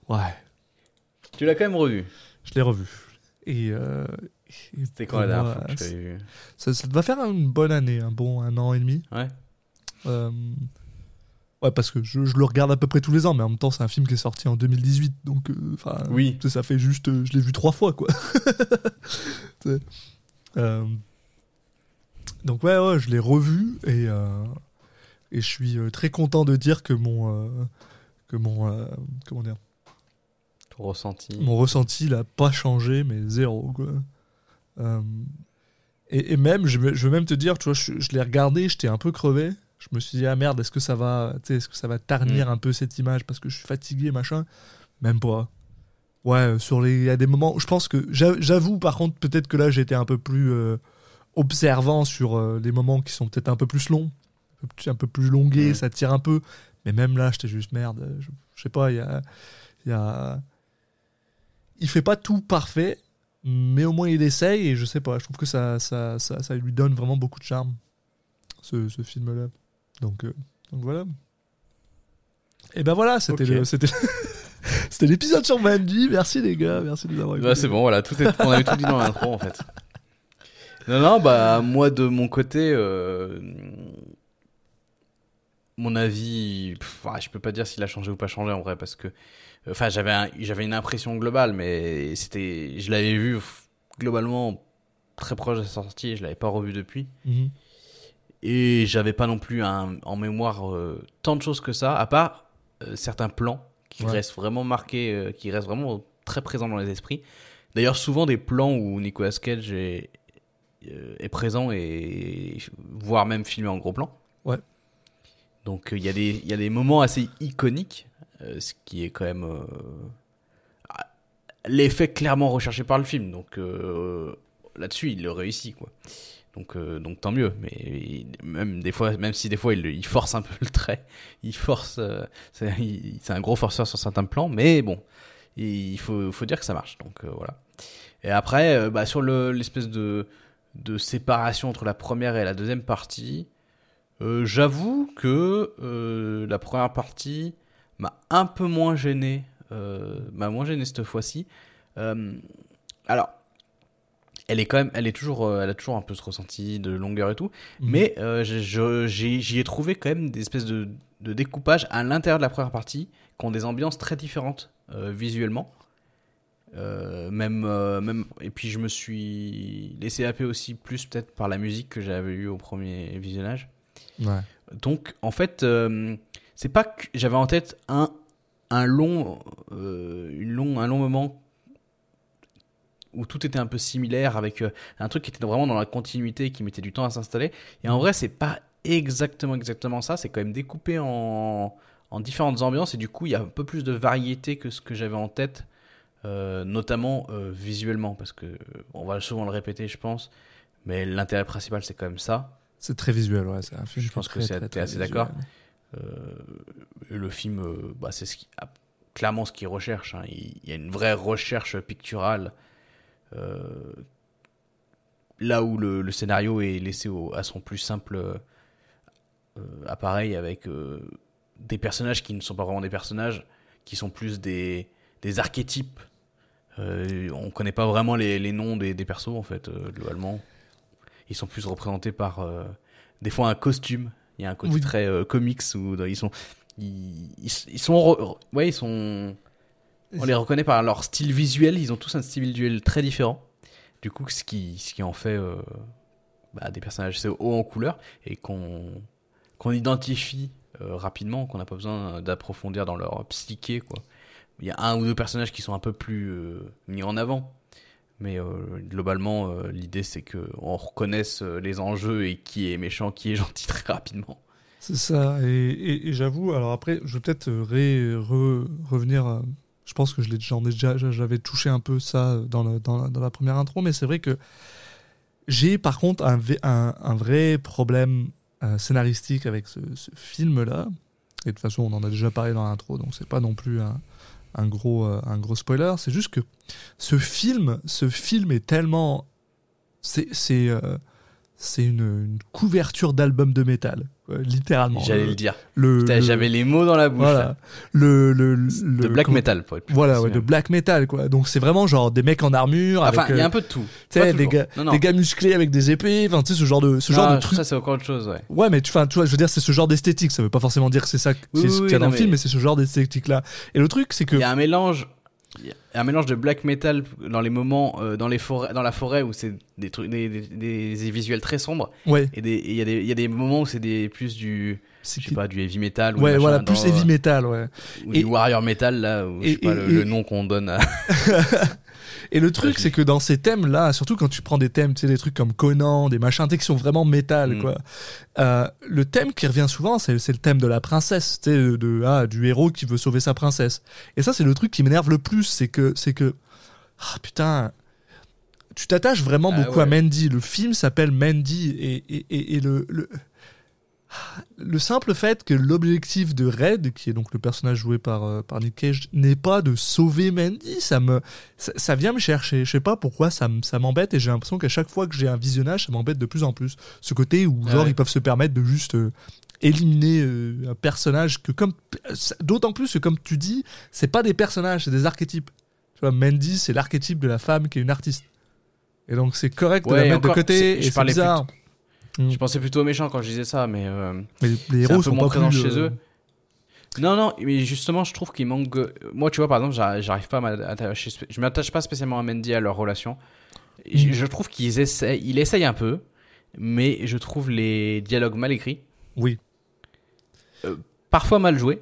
ouais, Tu l'as quand même revu. je l'ai revu. Et, euh, et C'était quand la dernière fois que je c'est- l'avais vu ça, ça va faire une bonne année, un bon un an et demi. Ouais. Euh, ouais, parce que je, je le regarde à peu près tous les ans, mais en même temps, c'est un film qui est sorti en 2018, donc, euh, enfin, Oui. ça fait juste, euh, je l'ai vu trois fois, quoi. Donc ouais, ouais, je l'ai revu et et je suis très content de dire que mon que mon comment dire, Ton ressenti. mon ressenti il a pas changé, mais zéro, quoi. Euh, et, et même, je je vais même te dire, tu vois, je, je l'ai regardé, j'étais un peu crevé. Je me suis dit, ah merde, est-ce que ça va, est-ce que ça va ternir Mm. un peu cette image parce que je suis fatigué, machin? Même pas. Ouais, euh, sur les, il y a des moments où je pense que, j'a- j'avoue, par contre, peut-être que là, j'étais un peu plus euh, observant sur euh, les moments qui sont peut-être un peu plus longs, un peu plus- longués, Mm. ça tire un peu. Mais même là, j'étais juste merde. Je, je sais pas, il y a, il y a, il fait pas tout parfait, mais au moins il essaye et je sais pas, je trouve que ça, ça, ça, ça lui donne vraiment beaucoup de charme, ce, ce film-là. Donc, euh, donc voilà. Et ben voilà, c'était c'était c'était l'épisode sur Mandy. Merci les gars, merci de nous avoir Bah, écoutés. c'est bon, voilà, tout est, on avait tout dit dans l'intro en fait. Non, non, bah moi de mon côté, euh, mon avis, pff, je peux pas dire s'il a changé ou pas changé en vrai parce que, enfin, j'avais un- j'avais une impression globale, mais c'était, je l'avais vu globalement très proche de sa sortie, je l'avais pas revu depuis. Mhm. Et j'avais pas non plus un- en mémoire euh, tant de choses que ça, à part euh, certains plans qui Ouais. restent vraiment marqués, euh, qui restent vraiment très présents dans les esprits. D'ailleurs, souvent des plans où Nicolas Cage est, est présent et voire même filmé en gros plan. Donc euh, il y, a des- y a des moments assez iconiques, euh, ce qui est quand même euh, ah, l'effet clairement recherché par le film. Donc là-dessus, il le réussit quoi. Donc, donc tant mieux. Mais même des fois, même si des fois il, force un peu le trait, il force. c'est un gros forceur sur certains plans, mais bon, il faut, faut dire que ça marche. Donc voilà. Et après, bah, sur le- l'espèce de, de séparation entre la première et la deuxième partie, euh, j'avoue que euh, la première partie m'a un peu moins gêné, euh, m'a moins gêné cette fois-ci. Alors, elle est quand même, elle est toujours, elle a toujours un peu ce ressenti de longueur et tout. Mhm. Mais j'y ai trouvé quand même des espèces de, de découpage à l'intérieur de la première partie qui ont des ambiances très différentes euh, visuellement. Euh, même, euh, même, et puis je me suis laissé happer aussi plus peut-être par la musique que j'avais eue au premier visionnage. Donc, en fait, euh, c'est pas que j'avais en tête un, un long, euh, une long, un long moment où tout était un peu similaire avec euh, un truc qui était vraiment dans la continuité, qui mettait du temps à s'installer. Et en vrai, c'est pas exactement, exactement ça. C'est quand même découpé en, en différentes ambiances et du coup, il y a un peu plus de variété que ce que j'avais en tête, euh, notamment visuellement, parce que on va souvent le répéter, je pense. Mais l'intérêt principal, c'est quand même ça. C'est très visuel, ouais. C'est un film Je pense que t'es très, assez d'accord. Euh, le film, euh, bah, c'est ce qui, ah, clairement ce qu'il recherche. hein. Il, il y a une vraie recherche picturale. euh, là où le, le scénario est laissé au- à son plus simple appareil avec des personnages qui ne sont pas vraiment des personnages, qui sont plus des, des archétypes. On connaît pas vraiment les, les noms des, des persos en fait, globalement. Ils sont plus représentés par euh, des fois un costume. Il y a un côté Oui. très euh, comics où dans- ils sont ils, sont re- ouais ils sont on les reconnaît par leur style visuel. Ils ont tous un style visuel très différent. Du coup, ce qui ce qui en fait euh, bah, des personnages assez hauts en couleur et qu'on qu'on identifie euh, rapidement, qu'on n'a pas besoin d'approfondir dans leur psyché quoi. Il y a un ou deux personnages qui sont un peu plus euh, mis en avant. Mais euh, globalement, euh, l'idée c'est que on reconnaisse euh, les enjeux et qui est méchant, qui est gentil très rapidement. C'est ça, et, j'avoue, alors après, je vais peut-être re- revenir, je pense que je l'ai- déjà, j'avais touché un peu ça dans, la, première intro, mais c'est vrai que j'ai par contre un, vrai problème scénaristique avec ce, ce film-là, et de toute façon on en a déjà parlé dans l'intro, donc c'est pas non plus un, un gros, euh, un gros spoiler, c'est juste que ce film, ce film est tellement... C'est... c'est euh, c'est une, une couverture d'album de métal, quoi, littéralement. J'allais Le- le dire. le, le- J'avais les mots dans la bouche. voilà, là. le, le, le- De black comment- metal, pour être plus Voilà, ouais, de même. black metal, quoi. Donc c'est vraiment genre des mecs en armure, Enfin, il y a euh, un peu de tout. tu sais, des gars, Non, non. des gars musclés avec des épées, enfin, tu sais, ce genre de, ce genre de truc. Ça, c'est encore autre chose, ouais. Ouais, mais tu, vois, je veux dire, c'est ce genre d'esthétique. Ça veut pas forcément dire que c'est ça Oui, qu'il y a dans le film, mais c'est ce genre d'esthétique-là. Et le truc, c'est que. Il y a un mélange. Il y a Un mélange de black metal dans les moments euh, dans les forêts dans la forêt où c'est des trucs des, des, des visuels très sombres Ouais, et il y a des il y a des moments où c'est des plus du je sais pas du heavy metal ou Ouais, machin voilà, dans, plus heavy metal, ouais. ou Et- du warrior metal là ou je sais pas et- le, le nom qu'on donne à Et le truc, c'est que dans ces thèmes-là, surtout quand tu prends des thèmes, tu sais, des trucs comme Conan, des machins, tu sais, qui sont vraiment métal, Mm. quoi. Euh, le thème qui revient souvent, c'est le thème de la princesse, tu sais, de, de- ah, du héros qui veut sauver sa princesse. Et ça, c'est le truc qui m'énerve le plus, c'est que, c'est que, ah putain, tu t'attaches vraiment Ah beaucoup à. Mandy. Le film s'appelle Mandy et, et, et, et le, le, le simple fait que l'objectif de Red, qui est donc le personnage joué par, euh, par Nick Cage, n'est pas de sauver Mandy, ça me, ça, ça vient me chercher. Je sais pas pourquoi ça, ça m'embête et j'ai l'impression qu'à chaque fois que j'ai un visionnage, ça m'embête de plus en plus. Ce côté où Ah genre ouais. ils peuvent se permettre de juste euh, éliminer euh, un personnage que comme d'autant plus que comme tu dis, c'est pas des personnages, c'est des archétypes. Tu vois, Mandy, c'est l'archétype de la femme qui est une artiste. Et donc c'est correct de Ouais, la mettre encore, de côté c'est- et je parlais bizarre. Je pensais plutôt aux méchants quand je disais ça mais euh, Mais les un héros peu sont moins pas présent plus, chez euh, eux non non mais justement je trouve qu'il manque euh, moi tu vois par exemple j'arrive pas à m'attacher je m'attache pas spécialement à Mandy à leur relation je, Mm. je trouve qu'ils essayent ils essayent un peu mais je trouve les dialogues mal écrits Oui. parfois mal joués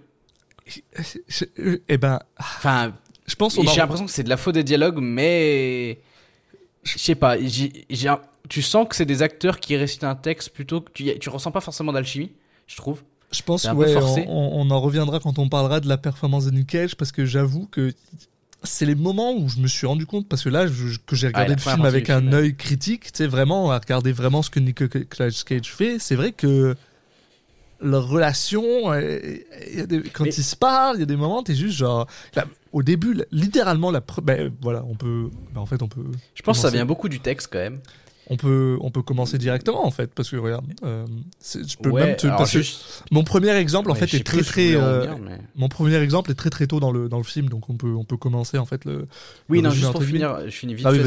euh, Eh ben, enfin je pense j'ai l'impression que c'est de la faute des dialogues, mais je sais pas. j'ai- j'ai un- Tu sens que c'est des acteurs qui récitent un texte plutôt que tu, tu ressens pas forcément d'alchimie, je trouve. Je pense que ouais, on, on en reviendra quand on parlera de la performance de Nick Cage parce que j'avoue que c'est les moments où je me suis rendu compte parce que là je- que j'ai regardé le film avec un œil critique, tu sais vraiment à regarder vraiment ce que Nicolas Cage fait, c'est vrai que leur relation, euh, il y a des- quand Mais- ils se parlent, il y a des moments t'es juste genre là, au début, littéralement la pre- ben, voilà, on peut ben, en fait on peut Je pense que ça vient beaucoup du texte quand même. On peut, on peut commencer directement en fait, parce que regarde, euh, je peux Ouais, même te- que mon premier exemple en ouais, fait est très très, euh, mais- mon premier exemple est très très tôt dans le dans le film, donc on peut on peut commencer en fait le. Oui, le non, juste pour finir, je finis vite Ah oui.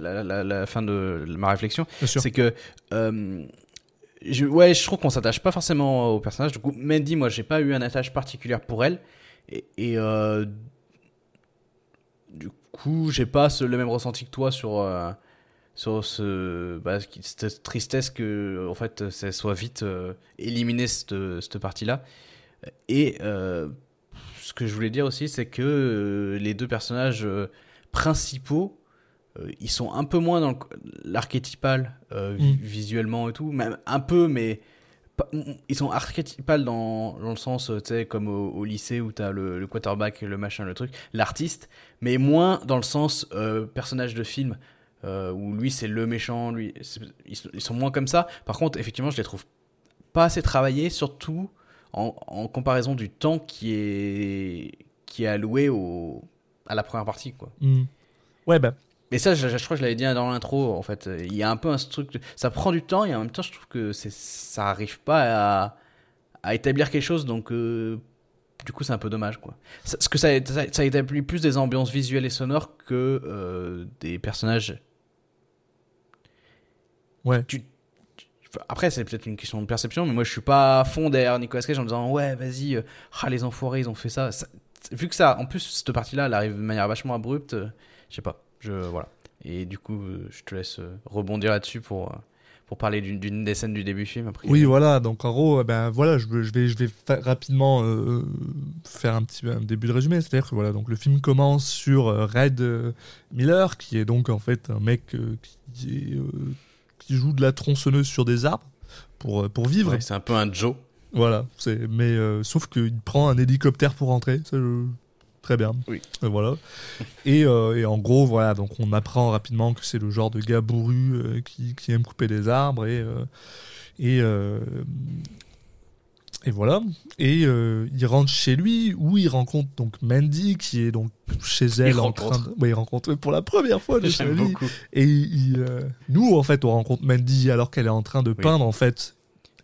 La, la- la fin de ma réflexion. C'est que, euh, je, ouais, je trouve qu'on s'attache pas forcément au personnage. Du coup, Mandy, moi, j'ai pas eu un attache particulière pour elle. Et, et, du coup, j'ai pas ce- le même ressenti que toi sur, sur ce, bah, cette tristesse que, en fait, ça soit vite euh, éliminé cette, cette partie-là. Et euh, ce que je voulais dire aussi, c'est que euh, les deux personnages euh, principaux, ils sont un peu moins dans l'archétypal Mm. visuellement et tout, même un peu, mais pas- ils sont archétypal dans, dans le sens, tu sais, comme au, au lycée où t'as le, le quarterback, le machin, le truc, l'artiste, mais moins dans le sens personnage de film. Euh, où lui c'est le méchant, lui ils, sont- ils sont moins comme ça. Par contre, effectivement, je les trouve pas assez travaillés, surtout en, en comparaison du temps qui est qui est alloué au à la première partie quoi. Hmm. Ouais bah Mais ça, je, je crois que je l'avais dit dans l'intro. En fait, il y a un peu un truc. de- Ça prend du temps et en même temps, je trouve que ça arrive pas à, à établir quelque chose. Donc, euh, du coup, c'est un peu dommage, quoi. Ça- Parce que ça, ça, ça établit plus des ambiances visuelles et sonores que euh, des personnages. Ouais. Tu- après, c'est peut-être une question de perception, mais moi, je suis pas à fond derrière Nicolas Cage en disant ouais, vas-y, euh, ah les enfoirés, ils ont fait ça. Ça- Vu que ça, en plus, cette partie-là, elle arrive de manière vachement abrupte. euh, je sais pas. Je voilà. Et du coup, euh, je te laisse euh, rebondir là-dessus pour, pour parler d'une des scènes du début du film. Après. Oui, voilà. Donc en gros, eh ben voilà, je, vais- je vais, je vais fa- rapidement faire un petit un début de résumé. C'est-à-dire que voilà, donc le film commence sur Red Miller, qui est donc en fait un mec qui, est, qui joue de la tronçonneuse sur des arbres pour euh, pour vivre. Ouais, c'est un peu un Joe. Voilà. C'est mais euh, sauf qu'il prend un hélicoptère pour rentrer. Ça, je- Très bien. Oui. Euh, voilà. Et, euh, et en gros, voilà, donc on apprend rapidement que c'est le genre de gars bourru qui, qui aime couper des arbres et et euh, et voilà. Et euh, il rentre chez lui où il rencontre donc Mandy qui est donc chez elle en rencontre. train de. Ouais, il rencontre pour la première fois de vie. beaucoup. Et il, euh, nous, en fait, on rencontre Mandy alors qu'elle est en train de Oui. peindre, en fait.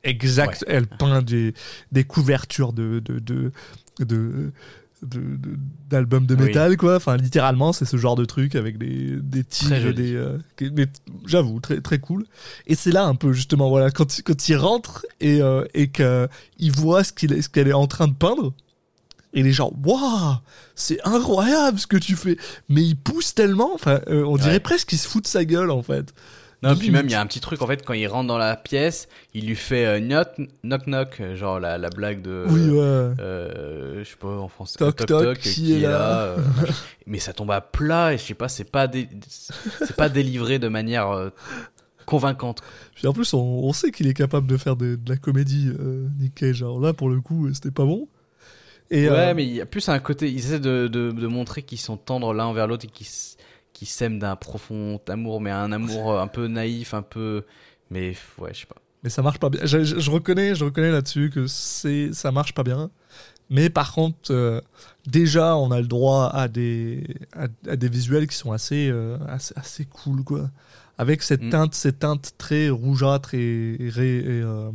Exact. Elle peint des, des couvertures de, de, de, de- de- de- d'albums de Oui. métal quoi. Enfin littéralement c'est ce genre de truc avec des des Très tigres et joli. des euh, mais j'avoue très très cool. Et c'est là un peu justement voilà quand il- quand il rentre et euh, et que il voit ce qu'il qu'elle est en train de peindre et il est genre waouh c'est incroyable ce que tu fais. Mais il pousse tellement enfin euh, on dirait presque qu'il se fout de sa gueule en fait Non, puis même, il y a un petit truc, en fait, quand il rentre dans la pièce, il lui fait euh, knock, knock knock, euh, genre la, la blague de. oui ouais euh, je sais pas en français. Toc, toc, qui est là euh, mais ça tombe à plat et je sais pas, c'est pas, dé- c'est pas délivré de manière euh, convaincante. Puis en plus, on, on sait qu'il est capable de faire de, de la comédie, Nick Cage. Alors là, pour le coup, c'était pas bon. Et, ouais, mais il y a plus un côté, ils essaient de, de, de montrer qu'ils sont tendres l'un envers l'autre et qu'ils s- qu'ils s'aiment d'un profond amour, mais un amour euh, un peu naïf, un peu. Mais ouais, je sais pas. mais ça marche pas bien. Je, je- je reconnais, je reconnais là-dessus que c'est, ça marche pas bien. Mais par contre, euh, déjà, on a le droit à des, à, à des visuels qui sont assez, euh, assez, assez cool, quoi. Avec cette Mm. teinte, cette teinte très rougeâtre et, et, et, euh,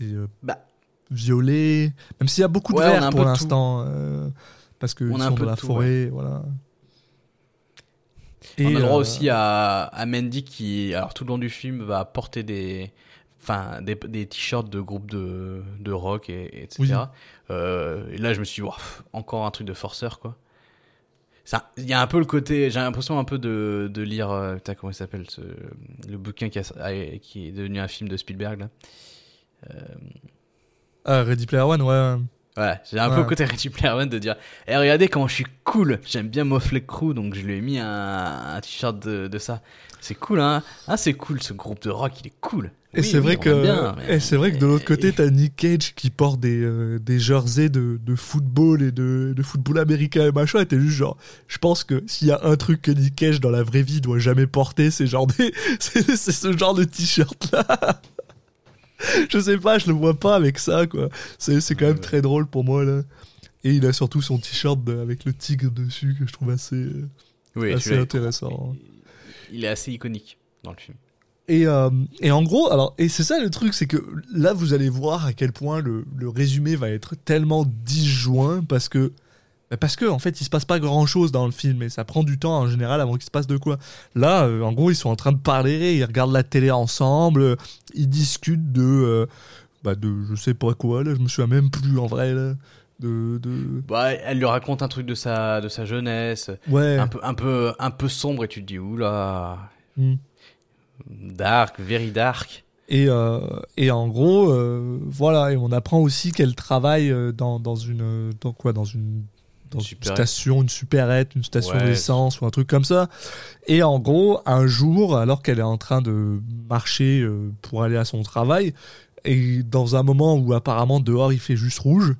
et, Bah. violet. Même s'il y a beaucoup de Ouais, vert pour l'instant, parce que On ils sont de la tout, forêt, voilà. On a Et, droit euh, aussi à, à Mandy qui, alors tout le long du film, va porter des, enfin, des, des t-shirts de groupes de, de rock et, et etc. Oui. Euh, et là, je me suis dit, encore un truc de forceur, quoi. Il y a un peu le côté, j'ai l'impression un peu de, de lire, euh, putain, comment il s'appelle, ce, le bouquin qui, a- a- qui est devenu un film de Spielberg, là. Ah, Ready Player One, ouais. Ouais, j'ai un peu le côté Ready Player One de dire, eh, regardez comment je suis cool, j'aime bien Motley Crue, donc je lui ai mis un, un t-shirt de, de ça. C'est cool, hein. Ah, c'est cool, ce groupe de rock, il est cool. Et Oui, c'est vrai que, aime bien, mais- et c'est vrai que de l'autre côté, t'as Nick Cage qui porte des, euh, des jerseys de, de football et de, de football américain et machin. Et t'es juste genre, je pense que s'il y a un truc que Nick Cage dans la vraie vie doit jamais porter, c'est genre des, c'est, c'est ce genre de t-shirt là. Je sais pas, je le vois pas avec ça quoi. C'est, c'est quand même très drôle pour moi là. Et il a surtout son t-shirt de- avec le tigre dessus que je trouve assez, euh, Oui, assez celui-là, intéressant. Il est assez iconique dans le film. Et, euh, et en gros, alors, et c'est ça le truc, c'est que là, vous allez voir à quel point le, le résumé va être tellement disjoint parce que, bah, parce que, en fait, il se passe pas grand chose dans le film et ça prend du temps en général avant qu'il se passe de quoi. Là, euh, en gros, ils sont en train de parler, ils regardent la télé ensemble, euh, ils discutent de, euh, bah, de, je sais pas quoi, là, je me souviens même plus en vrai, là. De, de... Bah, elle lui raconte un truc de sa, de sa jeunesse, Ouais. un peu, un peu, un peu sombre, et tu te dis, oula, Hmm. dark, very dark. Et, euh, et en gros, euh, voilà, et on apprend aussi qu'elle travaille dans, dans une, dans quoi, dans une, dans une station, une supérette, une station Ouais. d'essence ou un truc comme ça. Et en gros, un jour, alors qu'elle est en train de marcher euh, pour aller à son travail, et dans un moment où apparemment dehors il fait juste rouge,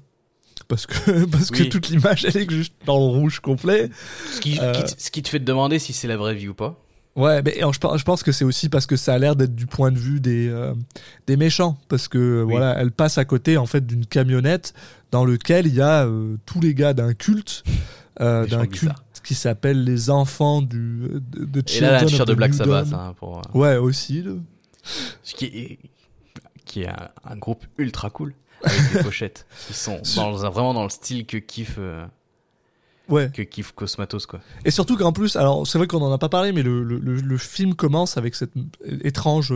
parce que parce que toute l'image elle est juste dans le rouge complet. Ce qui, Euh. qui ce qui te fait te demander si c'est la vraie vie ou pas. Ouais, mais alors, je, pense- je pense que c'est aussi parce que ça a l'air d'être du point de vue des, euh, des méchants. Parce que Oui. voilà, elle passe à côté en fait d'une camionnette dans lequel il y a euh, tous les gars d'un culte, euh, d'un culte qui s'appelle les enfants du de, de Et là, la de the Black Sabbath, hein, pour, euh, Ouais, aussi. là. ce qui est, qui est un, un groupe ultra cool avec des pochettes qui sont dans, vraiment dans le style que kiffe, euh, Ouais. que kiffe Cosmatos quoi. Et surtout qu'en plus, alors c'est vrai qu'on en a pas parlé, mais le, le, le, le film commence avec cette étrange,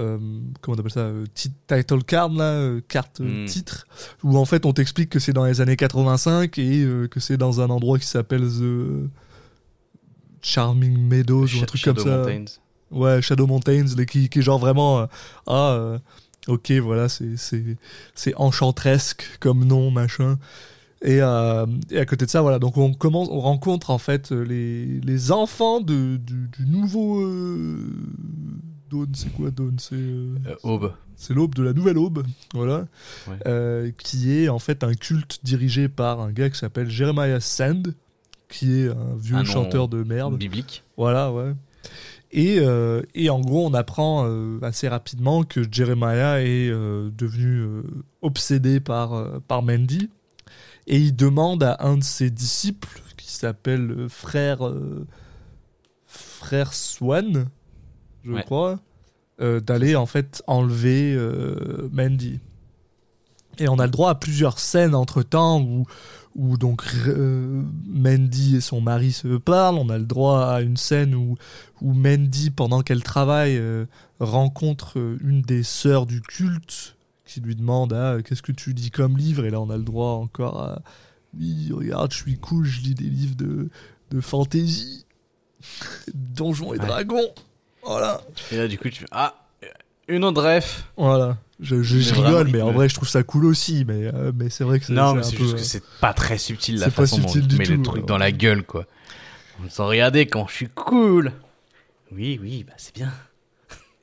euh, comment on appelle ça, euh, ti- title card là, euh, carte euh, Mm. titre, où en fait on t'explique que c'est dans les années 85 et que c'est dans un endroit qui s'appelle The Charming Meadows ou un truc Shadow comme ça. Mountains. Ouais, Shadow Mountains, là, qui, qui est genre vraiment, ah, ok, voilà, c'est c'est enchantresque comme nom, machin. Et, euh, et à côté de ça, voilà, donc on commence, on rencontre en fait les, les enfants de, du, du nouveau euh, Dawn, c'est quoi Dawn C'est euh, Euh, Aube. c'est l'aube de la nouvelle aube, voilà, Ouais. Euh, qui est en fait un culte dirigé par un gars qui s'appelle Jeremiah Sand, qui est un vieux Un nom chanteur de merde. Biblique. Voilà, ouais. Et, euh, et en gros, on apprend euh, assez rapidement que Jeremiah est euh, devenu obsédé par, par Mandy. Et il demande à un de ses disciples, qui s'appelle frère, frère Swan, je Ouais. crois, euh, d'aller en fait enlever euh, Mandy. Et on a le droit à plusieurs scènes entre temps où, où donc euh, Mandy et son mari se parlent. On a le droit à une scène où, où Mandy, pendant qu'elle travaille, euh, rencontre une des sœurs du culte qui lui demande ah, qu'est-ce que tu lis comme livre? Et là on a le droit encore à oui regarde je suis cool je lis des livres de, de fantasy donjons et Ouais. dragons voilà Et là, du coup, tu fais Ah, une autre ref. voilà je, je- rigole mais en vrai je trouve ça cool aussi mais, euh, mais c'est vrai que c'est Non, c'est mais un c'est peu, juste que euh, c'est pas très subtil la c'est pas façon dont subtil il du met le tout, truc ouais. dans la gueule, quoi. On se regardez quand je suis cool. Oui, oui, bah c'est bien.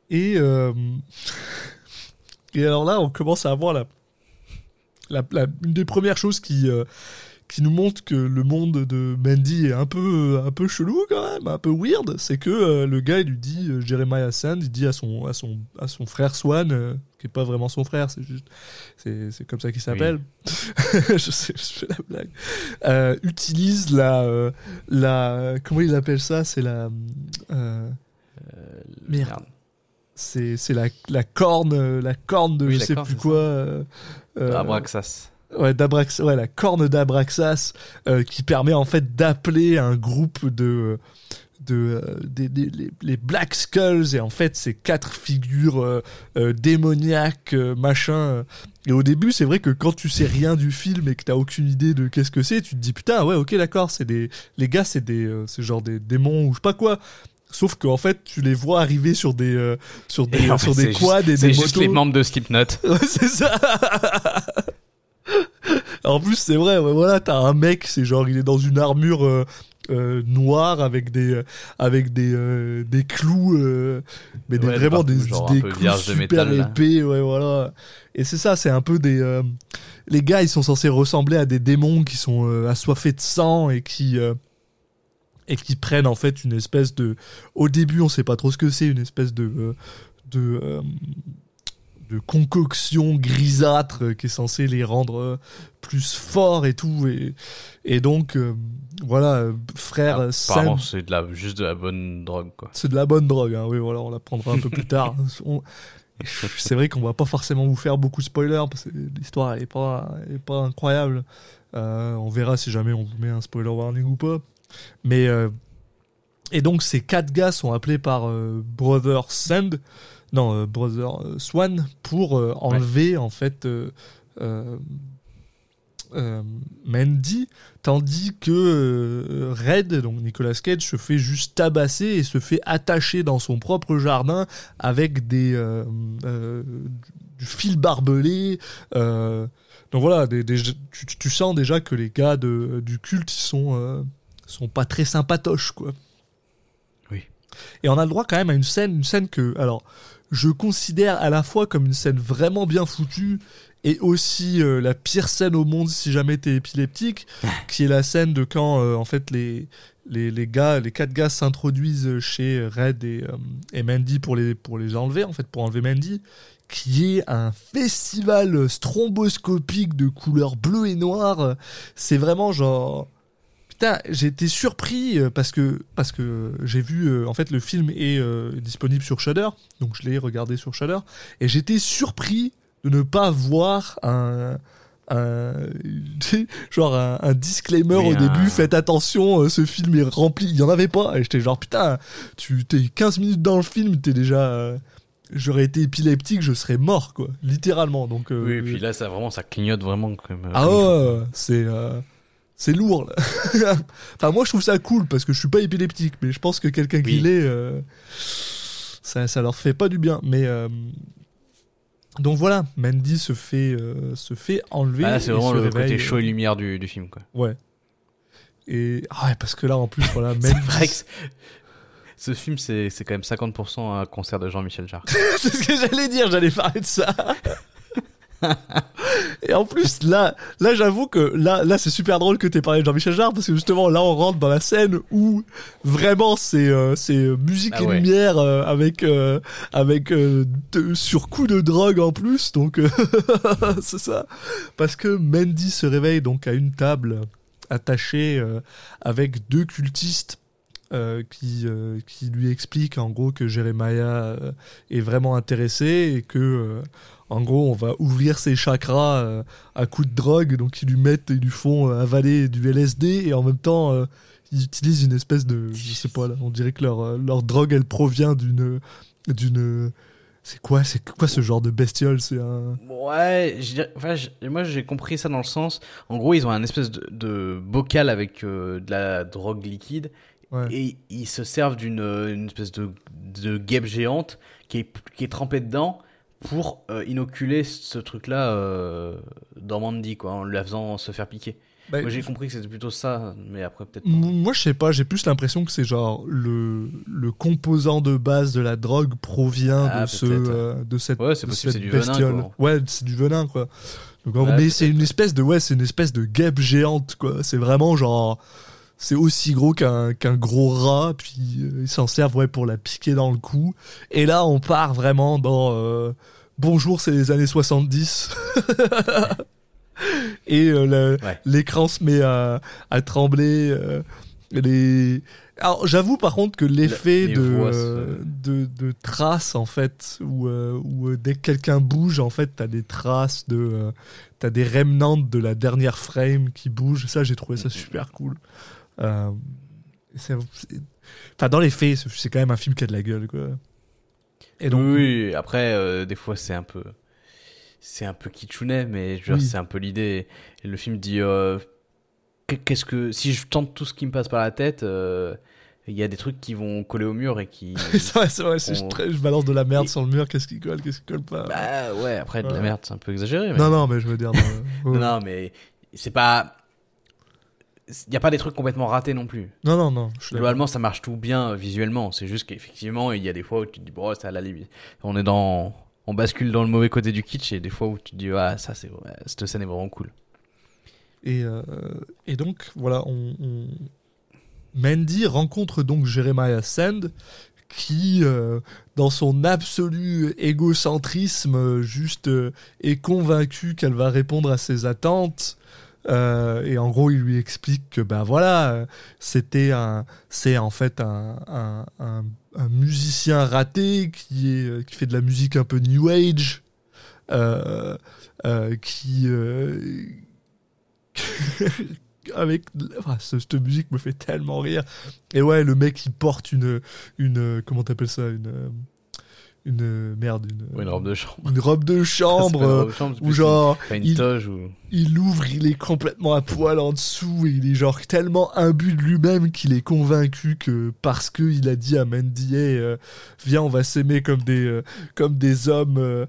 Et, euh, et alors là, on commence à avoir la, la, la- une des premières choses qui, euh, qui nous montre que le monde de Mandy est un peu, un peu chelou quand même, un peu weird. C'est que euh, le gars, il lui dit, euh, Jeremiah Sand, il dit à son, à son, à son frère Swan, euh, qui est pas vraiment son frère, c'est juste, c'est, c'est comme ça qu'il s'appelle. je sais, je fais la blague. Euh, utilise la, euh, la, comment il appelle ça C'est la, euh, Merde. c'est c'est la, la corne euh, la corne de Oui, je sais corne, plus quoi euh, euh, Abraxas. Ouais d'Abrax ouais la corne d'Abraxas euh, qui permet en fait d'appeler un groupe de de euh, des, des- les, les Black Skulls et en fait c'est quatre figures euh, euh, démoniaques euh, machin euh. et au début c'est vrai que quand tu sais rien du film et que t'as aucune idée de qu'est-ce que c'est tu te dis putain ouais ok d'accord c'est des les gars c'est des euh, c'est genre des démons ou je sais pas quoi Sauf qu'en fait, tu les vois arriver sur des euh, sur des sur fait, des c'est quads et C'est des juste motos. les membres de Slipknot. Ouais, c'est ça. En plus, c'est vrai. ouais, voilà, t'as un mec, c'est genre, il est dans une armure euh, euh, noire avec des euh, avec des des clous, mais des, Ouais, vraiment des, clous de super métal, épais. Ouais, voilà. Et c'est ça, c'est un peu des les gars, ils sont censés ressembler à des démons qui sont assoiffés de sang et qui et qui prennent en fait une espèce de. Au début, on sait pas trop ce que c'est, une espèce de de de concoction grisâtre qui est censé les rendre euh, plus forts et tout. Et, et donc, euh, voilà, euh, frère Sam. C'est de la, juste de la bonne drogue, quoi. C'est de la bonne drogue, hein. oui, voilà, on la prendra un peu plus tard. On- C'est vrai qu'on va pas forcément vous faire beaucoup de spoilers parce que l'histoire est pas, est pas incroyable. Euh, on verra si jamais on vous met un spoiler warning ou pas. Mais euh, et donc ces quatre gars sont appelés par euh, Brother Sand, non euh, Brother euh, Swan pour euh, enlever en fait Mandy, tandis que Red, donc Nicolas Cage, se fait juste tabasser et se fait attacher dans son propre jardin avec des du fil barbelé. euh, donc voilà, des, des- tu, tu sens déjà que les gars de, du culte ils sont euh, sont pas très sympatoches quoi. Oui. Et on a le droit quand même à une scène, une scène que alors je considère à la fois comme une scène vraiment bien foutue et aussi euh, la pire scène au monde si jamais t'es épileptique, qui est la scène de quand euh, en fait les, les, les gars, les quatre gars s'introduisent chez Red et, euh, et Mandy pour les, pour les enlever, en fait pour enlever Mandy, qui est un festival stromboscopique de couleurs bleues et noires. C'est vraiment genre... Putain, j'ai été surpris euh, parce que parce que j'ai vu euh, en fait le film est euh, disponible sur Shudder, donc je l'ai regardé sur Shudder et j'étais surpris de ne pas voir un un genre un, un disclaimer au un- début faites attention ce film est rempli il y en avait pas et j'étais genre putain tu t'es 15 minutes dans le film t'es déjà euh, j'aurais été épileptique je serais mort quoi littéralement donc euh, Oui, et puis là, ça vraiment, ça clignote vraiment comme. ah ouais, ouais, c'est euh, c'est lourd. Là. enfin moi je trouve ça cool parce que je suis pas épileptique, mais je pense que quelqu'un qui l'est, euh, ça ça leur fait pas du bien. Mais euh, donc voilà, Mandy se fait euh, se fait enlever. Ah, là, c'est vraiment le réveille, côté chaud et lumière du, du film, quoi. Ouais. Et ah ouais parce que là en plus voilà Mandy. ce film, c'est c'est quand même 50% un concert de Jean-Michel Jarre. c'est ce que j'allais dire, j'allais parler de ça. Et en plus, là, là, j'avoue que là, là, c'est super drôle que t'aies parlé de Jean-Michel Jarre parce que justement, là, on rentre dans la scène où vraiment c'est euh, c'est euh, musique Ah et ouais. lumière euh, avec avec avec euh, de- sur coup de drogue en plus, donc euh, c'est ça. Parce que Mandy se réveille donc à une table attachée euh, avec deux cultistes. euh, qui, euh, qui lui expliquent en gros que Jeremiah euh, est vraiment intéressé et que euh, en gros on va ouvrir ses chakras euh, à coups de drogue. Donc ils lui mettent ils lui font euh, avaler du LSD et en même temps euh, ils utilisent une espèce de je sais pas là on dirait que leur leur drogue elle provient d'une d'une c'est quoi c'est quoi ce genre de bestiole? C'est un Ouais, je enfin, je- moi j'ai compris ça dans le sens, en gros ils ont un espèce de, de bocal avec euh, de la drogue liquide. Ouais. et ils se servent d'une une espèce de, de guêpe géante qui est, qui est trempée dedans pour euh, inoculer ce truc-là euh, dans Mandy quoi, en la faisant se faire piquer. Bah, Moi j'ai compris que c'était plutôt ça, mais après peut-être Moi, je sais pas, j'ai plus l'impression que c'est genre le, le composant de base de la drogue provient Ah, de, ce, euh, de cette, Ouais, c'est de cette du venin, quoi. Ouais, c'est du venin, quoi. Donc, Ouais, mais c'est une espèce de, ouais, c'est une espèce de guêpe géante, quoi. C'est vraiment genre, c'est aussi gros qu'un gros rat, puis euh, ils s'en servent, ouais, pour la piquer dans le cou. Et là, on part vraiment dans, euh, bonjour, c'est les années 70. Et euh, Ouais. l'écran se met à, à trembler. euh, les... Alors j'avoue par contre que l'effet de, traces en fait où, où, dès que quelqu'un bouge en fait t'as des traces de t'as des remnants de la dernière frame qui bougent ça j'ai trouvé ça super cool euh, c'est- enfin dans les faits c'est- quand même un film qui a de la gueule quoi et donc Oui, après, euh, des fois, c'est un peu. C'est un peu kitschounet, mais je veux dire, Oui. c'est un peu l'idée. Et le film dit euh, qu- qu'est-ce que. Si je tente tout ce qui me passe par la tête, il y a des trucs qui vont coller au mur et qui. c'est vrai, c'est vrai, si je, on- je balance de la merde Et- sur le mur qu'est-ce qui colle qu'est-ce qui colle pas? Bah ouais, après, de la merde, c'est un peu exagéré. Mais... non non mais je veux dire Non, non, mais c'est pas. Il n'y a pas des trucs complètement ratés non plus. non non non. Globalement, ça marche tout bien euh, visuellement. C'est juste qu'effectivement, il y a des fois où tu te dis, bon, c'est à la limite. On est dans. On bascule dans le mauvais côté du kitsch et des fois où tu te dis, ah, ça, c'est. cette scène est vraiment cool. Et, euh, et donc, voilà, on, on- Mandy rencontre donc Jeremiah Sand, qui, euh, dans son absolu égocentrisme, juste est convaincue qu'elle va répondre à ses attentes. Euh, et en gros, il lui explique que ben voilà, euh, c'était un, c'est en fait un, musicien raté euh, qui fait de la musique un peu new age, qui avec cette musique me fait tellement rire. Et ouais, le mec il porte une une comment t'appelles ça une une merde une, une robe de chambre. une robe de chambre une euh, robe de chambre, c'est où plus genre une, il- toge ou. il ouvre, il est complètement à poil en dessous et il est genre tellement imbu de lui-même qu'il est convaincu que parce que il a dit à Mandy Hey, euh, viens on va s'aimer comme des euh, comme des hommes euh,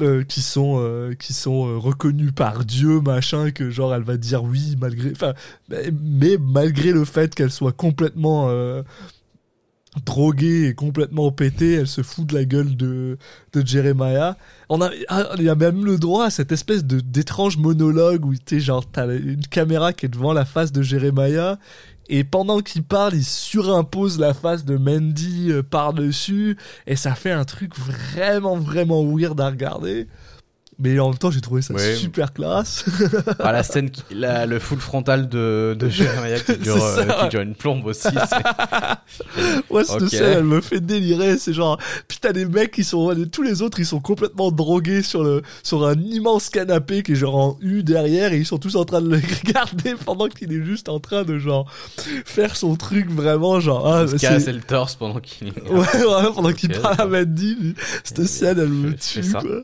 euh, qui sont euh, qui sont euh, reconnus par Dieu machin que genre elle va dire oui malgré enfin mais, mais malgré le fait qu'elle soit complètement droguée et complètement pétée, elle se fout de la gueule de, de Jeremiah. On a, ah, il y a même le droit à cette espèce de d'étrange monologue où tu genre t'as une caméra qui est devant la face de Jeremiah et pendant qu'il parle, il surimpose la face de Mandy euh, par-dessus et ça fait un truc vraiment vraiment weird à regarder. Mais en même temps, j'ai trouvé ça Ouais. super classe. Ah, la scène, qui- la, le full frontal de, de Jeremiah qui dure, ça, euh, qui dure une plombe aussi. Ouais, cette scène, elle me fait délirer. C'est genre, puis t'as des mecs qui sont, tous les autres, ils sont complètement drogués sur le, sur un immense canapé qui est genre en U derrière et ils sont tous en train de le regarder pendant qu'il est juste en train de genre faire son truc vraiment genre, ah, Il se casse le torse pendant qu'il. Ouais, ouais, pendant qu'il parle à. Mandy, cette scène, elle me tue, ça. quoi.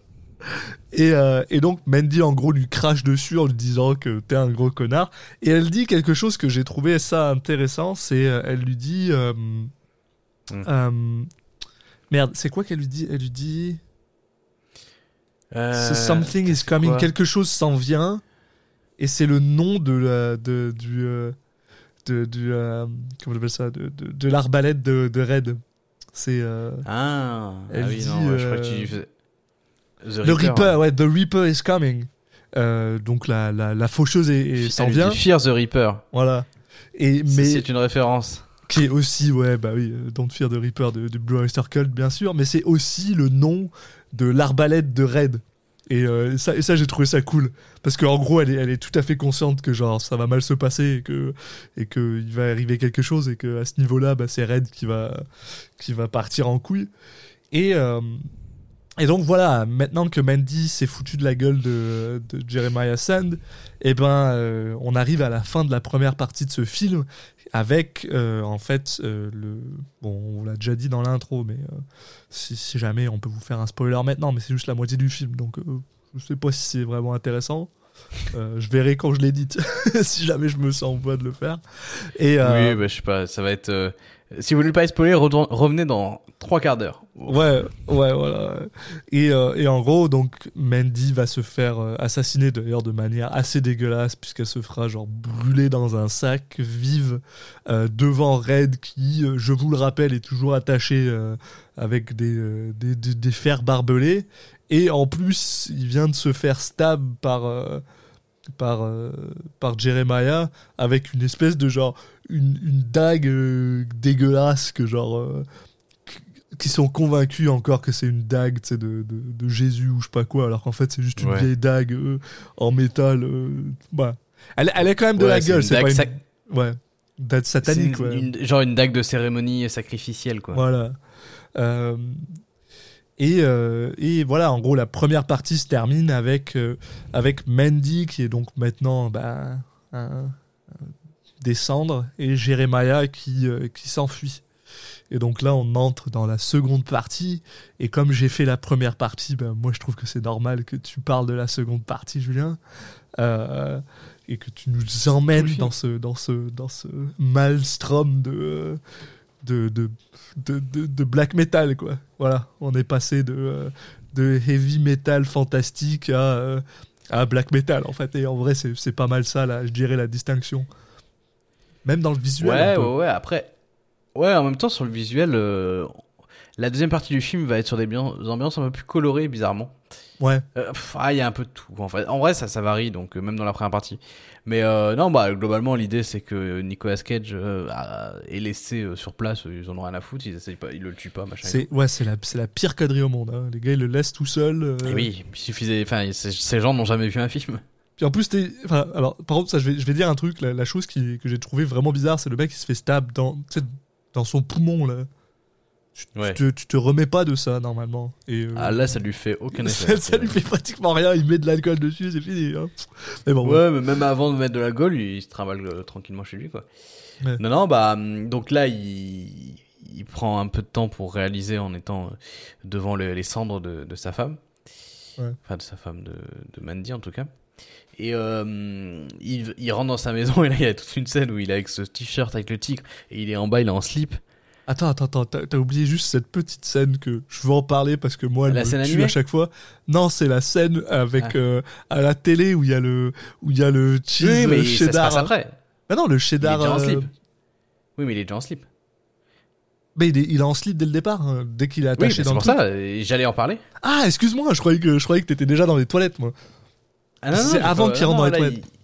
Et, euh, et donc, Mandy, en gros, lui crache dessus en lui disant que t'es un gros connard. Et elle dit quelque chose que j'ai trouvé ça intéressant, c'est, euh, elle lui dit, euh, euh, merde, c'est quoi qu'elle lui dit? Elle lui dit, something is coming, quelque chose s'en vient, et c'est le nom de la, de, du, de, du, comment on appelle ça, de, de, de l'arbalète de, de Red. C'est, Ah, Elle ah oui, dit, non, je crois que tu. The Reaper, ouais. ouais, The Reaper is coming. Euh, donc la, la, la faucheuse est, s'en vient, Fear the Reaper. voilà. Et Mais c'est une référence. qui est aussi, ouais, bah oui, euh, Don't Fear the Reaper de, de Blue Oyster Cult, bien sûr, mais c'est aussi le nom de l'arbalète de Red. Et euh, ça, et ça j'ai trouvé ça cool. Parce qu'en gros, elle est, elle est tout à fait consciente que genre ça va mal se passer et que et que il va arriver quelque chose et que à ce niveau-là, bah, c'est Red qui va qui va partir en couille. Et euh, et donc voilà, maintenant que Mandy s'est foutu de la gueule de, Jeremiah Sand, eh ben euh, on arrive à la fin de la première partie de ce film avec euh, en fait euh, le bon on l'a déjà dit dans l'intro mais si, jamais on peut vous faire un spoiler maintenant mais c'est juste la moitié du film donc je sais pas si c'est vraiment intéressant je verrai quand je l'édite si jamais je me sens en voie de le faire Oui, bah, je sais pas, ça va être. Si vous voulez pas spoiler, revenez dans trois quarts d'heure. Ouais, ouais, voilà. Et, euh, en gros, donc, Mandy va se faire euh, assassiner d'ailleurs de manière assez dégueulasse, puisqu'elle se fera genre brûler dans un sac vive euh, devant Red, qui, je vous le rappelle, est toujours attaché avec des, des, des, des fers barbelés. Et en plus, il vient de se faire stab par. Par, euh, par Jeremiah avec une espèce de genre une, une dague euh, dégueulasse que genre euh, qui sont convaincus encore que c'est une dague de, de, de Jésus ou je sais pas quoi, alors qu'en fait c'est juste une Ouais. vieille dague en métal. bah. elle, elle a quand même de Ouais, la gueule, c'est dague pas une... sac- Ouais, C'est satanique, une- ouais. une- genre une dague de cérémonie sacrificielle, quoi. Voilà. Euh, et, euh, et voilà, en gros, la première partie se termine avec, euh, avec Mandy, qui est donc maintenant bah, un- un- des cendres, et Jeremiah qui, euh, qui s'enfuit. Et donc là, on entre dans la seconde partie. Et comme j'ai fait la première partie, ben, moi, je trouve que c'est normal que tu parles de la seconde partie, Julien. Et que tu nous emmènes dans ce, dans ce, dans ce maelstrom de, de, de, de, de- black metal, quoi. Voilà, on est passé de, euh, de heavy metal fantastique à, euh, à black metal, en fait. Et en vrai, c'est pas mal ça, là, je dirais, la distinction. Même dans le visuel. Ouais, ouais, ouais. Après, ouais, en même temps, sur le visuel, euh, la deuxième partie du film va être sur des ambiances un peu plus colorées, bizarrement. Ouais. Euh, pff, ah, il y a un peu de tout. En, fait. en vrai, ça, ça varie, donc euh, même dans la première partie. Mais euh, non, bah globalement, l'idée c'est que Nicolas Cage euh, a- est laissé sur place. Ils en ont rien à foutre. Ils essayent pas, ils le tuent pas, machin. C'est ouais, c'est la, c'est la pire quadrille au monde. hein. Les gars, ils le laissent tout seul. Et oui, il suffisait. Enfin, ces- gens n'ont jamais vu un film. Puis en plus, t'es- alors, par contre, ça, je vais, je vais dire un truc. La, la chose qui, que j'ai trouvé vraiment bizarre, c'est le mec qui se fait stab dans, dans son poumon là. Tu, tu Ouais. te, tu te remets pas de ça normalement. Et euh, Ah là, ça lui fait aucun ça, effet. ça lui fait pratiquement rien. Il met de l'alcool dessus, c'est fini. hein. Mais bon, ouais. Ouais, mais même avant de mettre de la gaule, il se trimballe euh, tranquillement chez lui, quoi. Ouais. Non, non, bah, hum, donc là, il, il prend un peu de temps pour réaliser en étant euh, devant le- les cendres de, de sa femme. Enfin, de sa femme, de, de Mandy, en tout cas. Et euh, il, il rentre dans sa maison et là, il y a toute une scène où il est avec ce t-shirt avec le tigre et il est en bas, il est en slip. Attends, attends, attends. T'as oublié juste cette petite scène que je veux en parler parce que moi, elle La me scène tue à chaque fois. Non, c'est la scène avec Ah. euh, à la télé où il y a le où il y a le cheese oui, mais euh, ça se cheddar. passe après. Ah non, le Il est cheddar. déjà en euh, slip. Oui, mais il est déjà en slip. Mais il est, il est en slip dès le départ, hein, dès qu'il est Oui, attaché c'est dans le pour truc. ça, j'allais en parler. Ah, excuse-moi, je croyais que je croyais que t'étais déjà dans les toilettes, moi. Ah C'est avant qu'il rentre dans les toilettes. il-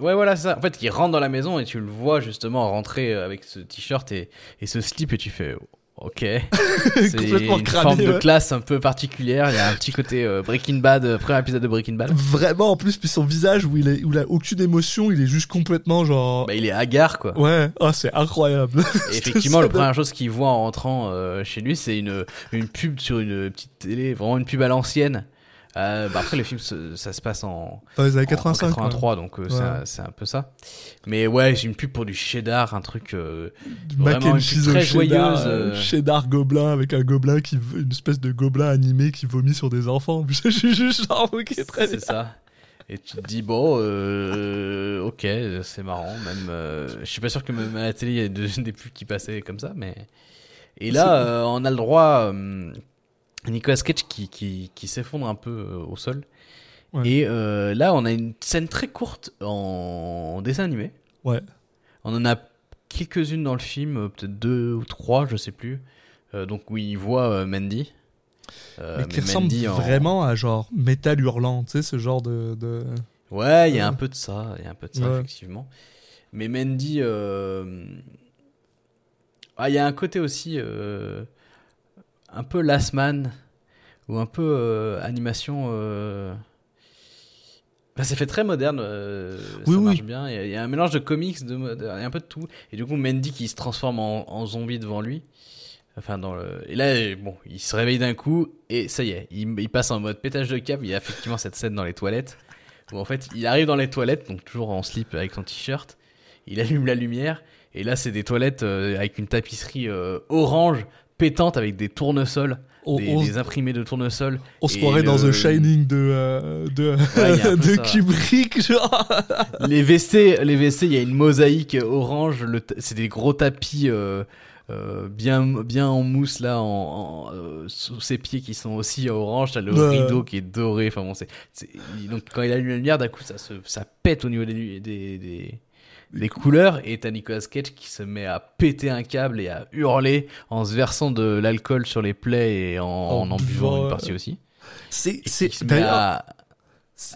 Ouais, voilà, ça. En fait, il rentre dans la maison et tu le vois justement rentrer euh, avec ce t-shirt et, et ce slip et tu fais ok. C'est Complètement une cramé, forme de classe un peu particulière. Il y a un petit côté euh, Breaking Bad, euh, premier épisode de Breaking Bad. Vraiment, en plus, puis son visage où il est, où il a aucune émotion, il est juste complètement genre. Bah, il est hagard quoi. Ouais, ah, c'est incroyable. Et effectivement, la première chose qu'il voit en rentrant euh, chez lui, c'est une, une pub sur une petite télé, vraiment une pub à l'ancienne. Euh, bah après, le film, ça se passe en, Dans les années en 85. quoi. 83, donc euh, c'est Ouais. un- c'est un, peu ça. Mais ouais, c'est une pub pour du cheddar, un truc. euh, Vraiment très joyeuse, euh, cheddar gobelin avec un gobelin qui, une espèce de gobelin animé qui vomit sur des enfants. Je suis juste genre, ok, très c'est ça. Et tu te dis, bon, euh, ok, c'est marrant. Même, euh, je suis pas sûr que même à la télé, il y ait de- des pubs qui passaient comme ça, mais. Et là, euh, on a le droit. Nicolas Cage qui, qui, qui s'effondre un peu euh, au sol. Ouais. Et euh, là, on a une scène très courte en, dessin animé. Ouais. On en a quelques-unes dans le film, euh, peut-être deux ou trois, je sais plus. Euh, donc, où il voit euh, Mandy. Mais qui mais ressemble Mandy en- vraiment à genre métal hurlant, tu sais, ce genre de. de... Ouais, il y a un peu de ça, il y a un peu de ça, Ouais. effectivement. Mais Mandy, euh, ah, il y a un côté aussi euh, un peu Last Man ou un peu euh, animation. Euh... Enfin, c'est fait très moderne, euh, Oui, ça oui. marche bien. Il y, a- il y a un mélange de comics, de, a un peu de tout. Et du coup, Mandy qui se transforme en, en zombie devant lui. Enfin, dans le... Et là, bon, il se réveille d'un coup et ça y est, il, il passe en mode pétage de câble. Il y a effectivement cette scène dans les toilettes où en fait, il arrive dans les toilettes, donc toujours en slip avec son t-shirt. Il allume la lumière et là, c'est des toilettes euh, avec une tapisserie euh, orange pétante avec des tournesols, On, des, on- des imprimés de tournesols. on se croirait dans The Shining de, euh, de, Ouais. Kubrick, genre. les WC, les WC, il y a une mosaïque orange. C'est des gros tapis euh, euh, bien, bien en mousse là, en, en, euh, sous ses pieds qui sont aussi orange. T'as le Ouais. rideau qui est doré. Enfin bon, c'est, donc quand il allume la lumière, d'un coup, ça se, ça pète au niveau des, lu- des, des, des couleurs. Et t'as Nicolas Cage qui se met à péter un câble et à hurler en se versant de l'alcool sur les plaies et en, en, en buvant buvant, une euh, partie aussi. C'est, c'est, qui se met d'ailleurs,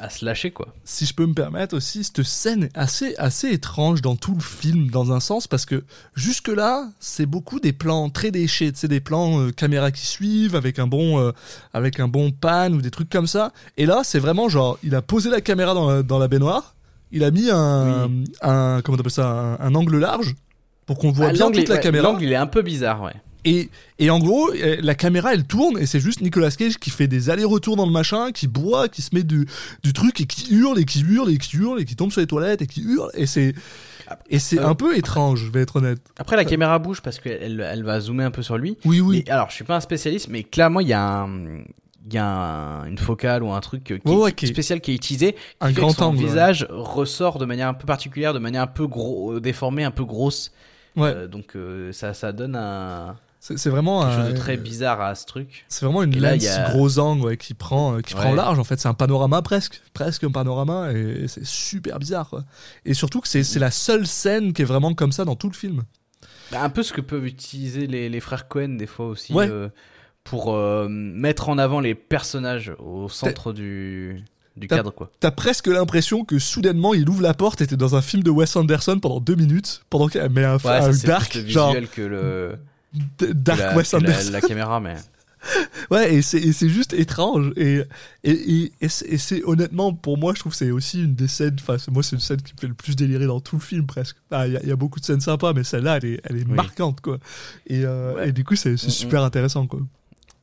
à, se lâcher quoi. si je peux me permettre aussi, cette scène est assez, assez étrange dans tout le film, dans un sens, parce que jusque-là, c'est beaucoup des plans très déchets, sais, des plans euh, caméra qui suivent, avec un bon, euh, avec un bon pan ou des trucs comme ça. Et là, c'est vraiment genre, il a posé la caméra dans la, dans la baignoire, il a mis un, un comment t'appelles ça, un, un angle large, pour qu'on voit Ah, bien l'angle toute est- la ouais, caméra. L'angle il est un peu bizarre, ouais. Et, et en gros, euh, la caméra elle tourne et c'est juste Nicolas Cage qui fait des allers-retours dans le machin, qui boit, qui se met du, du truc et qui hurle et qui hurle et qui hurle et qui tombe sur les toilettes et qui hurle. Et c'est, et c'est Euh, un peu étrange, je vais être honnête. Après, la caméra bouge parce qu'elle elle, elle va zoomer un peu sur lui. Oui, oui. Mais, alors, je suis pas un spécialiste, mais clairement, il y a un. Il y a un- une focale ou un truc qui, ouais, qui spécial qui est utilisé, qui Un fait que grand son angle, ouais. visage ressort de manière un peu particulière, de manière un peu gros, euh, déformée, un peu grosse. Ouais. Euh, donc euh, ça, ça donne un, C'est vraiment quelque un, chose de très bizarre à ce truc. c'est vraiment une lens a- gros angle ouais, qui prend, qui prend large en fait. C'est un panorama presque, presque un panorama et c'est super bizarre. Quoi. Et surtout que c'est c'est la seule scène qui est vraiment comme ça dans tout le film. Bah, un peu ce que peuvent utiliser les, les frères Cohen des fois aussi Ouais. euh, pour euh, mettre en avant les personnages au centre du, du cadre, quoi. T'as presque l'impression que soudainement il ouvre la porte et t'es dans un film de Wes Anderson pendant deux minutes, pendant qu'il met un, Ouais, un ça, dark, plus le genre que le que dark la, Wes que la- Anderson. la caméra, mais Ouais, et c'est juste étrange. Et, et, et, et c'est honnêtement, pour moi, je trouve que c'est aussi une des scènes. Enfin, moi, c'est une scène qui me fait le plus délirer dans tout le film, presque. Ah, Il y, a- il y a beaucoup de scènes sympas, mais celle-là, elle est, elle est Oui. marquante, quoi. Et, euh, Ouais. et du coup, c'est c'est Mm, super intéressant, quoi.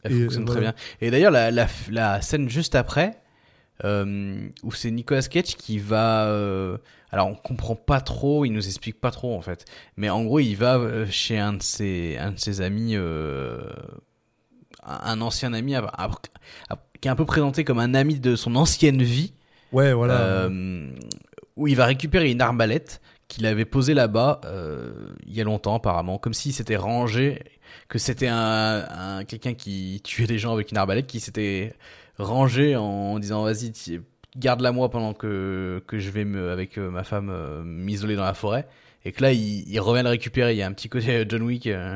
Elle Et, fonctionne euh, très voilà. bien. Et d'ailleurs, la, la, la scène juste après, euh, où c'est Nicolas Cage qui va. euh, alors, on comprend pas trop, il nous explique pas trop en fait. Mais en gros, il va chez un de ses, un de ses amis, euh, un ancien ami, à- à- à- qui est un peu présenté comme un ami de son ancienne vie. Ouais, voilà. Où il va récupérer une arbalète qu'il avait posée là-bas il y a longtemps apparemment, comme s'il s'était rangé, que c'était un, un- quelqu'un qui tuait des gens avec une arbalète qui s'était rangé en disant vas-y garde-la moi pendant que, que je vais me, avec euh, ma femme euh, m'isoler dans la forêt. Et que là, il, il revient le récupérer. Il y a un petit côté euh, John Wick. euh.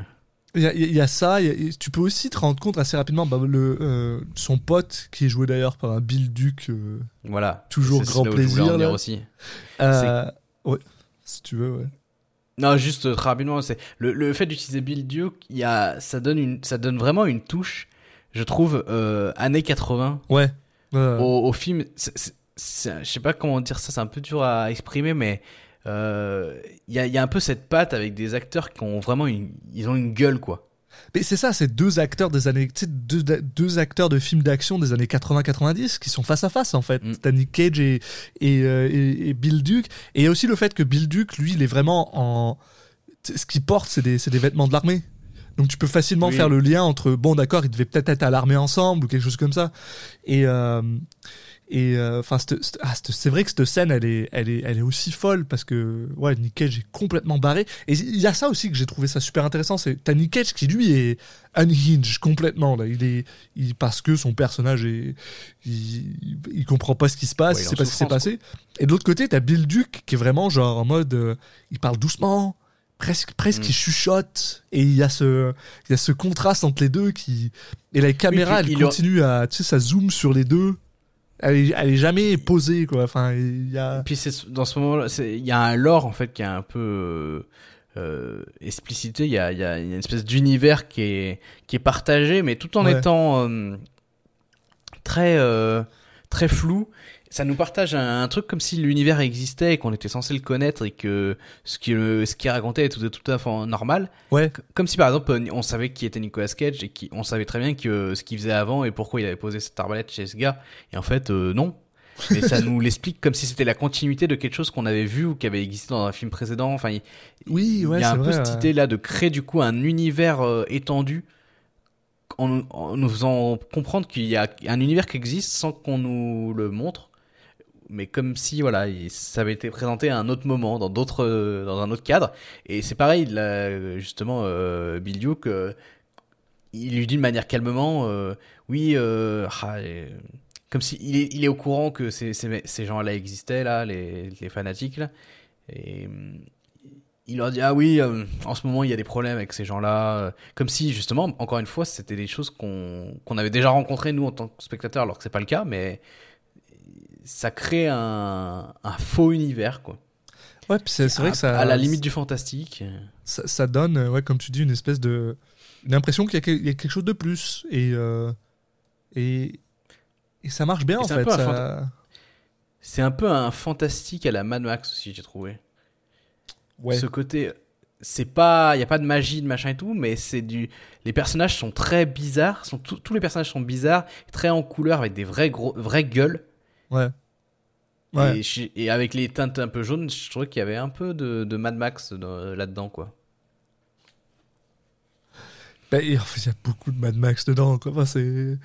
Il y, a, il y a ça. il y a- tu peux aussi te rendre compte assez rapidement, bah, le, euh, son pote, qui est joué d'ailleurs par un Bill Duke, euh, Voilà. Toujours grand plaisir, là. aussi. euh, ouais, si tu veux, ouais. Non, juste euh, très rapidement, c'est le, le fait d'utiliser Bill Duke, il y a, ça donne une, ça donne vraiment une touche, je trouve, euh, années 80 Ouais. Ouais. au, au film. c'est- c'est- c'est- je sais pas comment dire ça, c'est un peu dur à exprimer, mais euh, il y, a, il y a un peu cette patte avec des acteurs qui ont vraiment une, ils ont une gueule quoi. Mais c'est ça, c'est deux acteurs des années, deux, deux acteurs de films d'action des années 80-90 qui sont face à face en fait. Mm. Cage et, et, euh, et- et Bill Duke. Et il y a aussi le fait que Bill Duke, lui, il est vraiment en. Ce qu'il porte, c'est des, des vêtements de l'armée. Donc tu peux facilement Oui. faire le lien entre, bon d'accord, ils devaient peut-être être à l'armée ensemble ou quelque chose comme ça. Et. euh, et euh, enfin, ah, c'est vrai que cette scène, elle est, elle est, elle est aussi folle parce que ouais, Nick Cage est complètement barré. Et il y a ça aussi que j'ai trouvé ça super intéressant. C'est t'as Nick Cage qui lui est unhinged complètement là. Il est, il, parce que son personnage est, il, il comprend pas ce qui se passe, Ouais, il sait pas ce qui s'est passé. Et de l'autre côté, t'as Bill Duke qui est vraiment genre en mode, euh, il parle doucement. Presque, presque, Mm. il chuchote et il y a ce, il y a ce contraste entre les deux qui et la caméra, puis elle continue à, tu sais, ça zoome sur les deux elle est, elle est jamais posée quoi enfin il y a Et puis c'est dans ce moment-là, c'est- il y a un lore en fait qui est un peu euh, euh, explicité. Il y a, il y a une espèce d'univers qui est qui est partagé, mais tout en Ouais. étant euh, très euh, très flou. Ça nous partage un, un truc comme si l'univers existait et qu'on était censé le connaître et que ce qui le- ce qui est raconté est tout, tout à fait normal. ouais Comme si par exemple euh, on savait qui était Nicolas Cage et qui on savait très bien que ce qu'il faisait avant et pourquoi il avait posé cette arbalète chez ce gars. Et en fait euh, non. Mais ça nous l'explique comme si c'était la continuité de quelque chose qu'on avait vu ou qui avait existé dans un film précédent. Enfin, il, oui ouais il y a un peu cette ouais. idée là de créer du coup un univers euh, étendu en, en nous faisant comprendre qu'il y a un univers qui existe sans qu'on nous le montre. Mais comme si voilà, il- ça avait été présenté à un autre moment, dans d'autres, euh, dans un autre cadre. Et c'est pareil, là, justement, euh, Bill Duke, euh, il lui dit de manière calmement, euh, oui, euh, ah, euh, comme si il est, il est au courant que ces, ces, gens-là existaient là, les, les fanatiques là. Et il leur dit ah oui, euh, en ce moment il y a des problèmes avec ces gens-là, euh, comme si justement, encore une fois, c'était des choses qu'on qu'on avait déjà rencontrées nous en tant que spectateurs, alors que c'est pas le cas, mais ça crée un, un faux univers quoi. ouais puis c'est vrai à, que ça à la limite du fantastique. ça, ça donne euh, ouais comme tu dis une espèce de une impression qu'il y, a y quelque chose de plus et euh, et et ça marche bien Et en fait ça... C'est un peu un fantastique à la Mad Max aussi, j'ai trouvé. ouais Ce côté, c'est pas, il y a pas de magie, de machin et tout, mais c'est du, les personnages sont très bizarres, sont tous tous les personnages sont bizarres, très en couleur avec des vrais gros, vraies gueules. Ouais ouais Et, je- et avec les teintes un peu jaunes, je trouvais qu'il y avait un peu de, de Mad Max dans- là-dedans, quoi. Ben, et en fait, il y a beaucoup de Mad Max dedans. Quoi. Enfin, c'est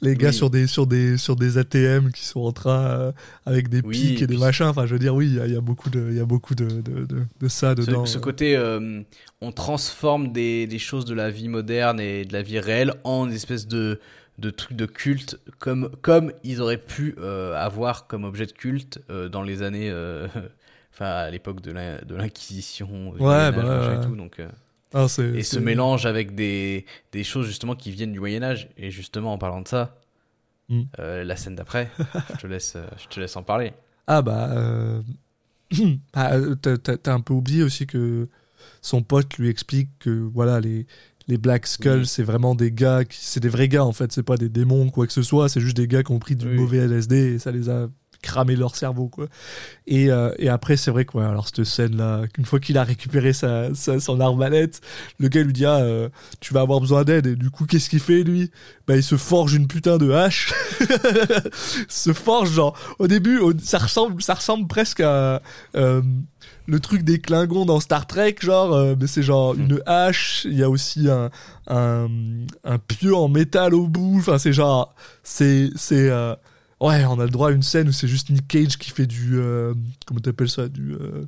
les gars Oui. sur des sur des sur des ATM qui sont en train euh, avec des Oui, pics et et des puis- machins. Enfin, je veux dire, oui, il y a, il y a beaucoup de il y a beaucoup de de, de, de ça Ce, dedans. ce côté, euh, on transforme des, des choses de la vie moderne et de la vie réelle en une espèce de, de trucs de culte, comme, comme ils auraient pu euh, avoir comme objet de culte euh, dans les années, euh, enfin à l'époque de l'in- de l'Inquisition, Ouais, bah, et tout. Donc, Ah, et ce mélange avec des, des choses justement qui viennent du Moyen Âge. Et justement, en parlant de ça, Mm. euh, la scène d'après, je, te laisse, je te laisse en parler. Ah bah, bah, t'as un peu oublié aussi que son pote lui explique que voilà les les Black Skulls Oui. c'est vraiment des gars qui c'est des vrais gars en fait. C'est pas des démons ou quoi que ce soit. C'est juste des gars qui ont pris du Oui. mauvais LSD et ça les a cramé leur cerveau quoi. Et, euh, et après c'est vrai quoi alors cette scène là qu'une fois qu'il a récupéré sa, sa- son arbalète le gars lui dit ah euh, tu vas avoir besoin d'aide. Et du coup qu'est-ce qu'il fait lui? Bah il se forge une putain de hache. Se forge genre au début au- ça ressemble ça ressemble presque à euh, le truc des Klingons dans Star Trek genre euh, mais c'est genre une hache il y a aussi un un, un pieu en métal au bout enfin c'est genre c'est c'est euh, ouais on a le droit à une scène où c'est juste Nick Cage qui fait du euh, comment t'appelles ça du euh,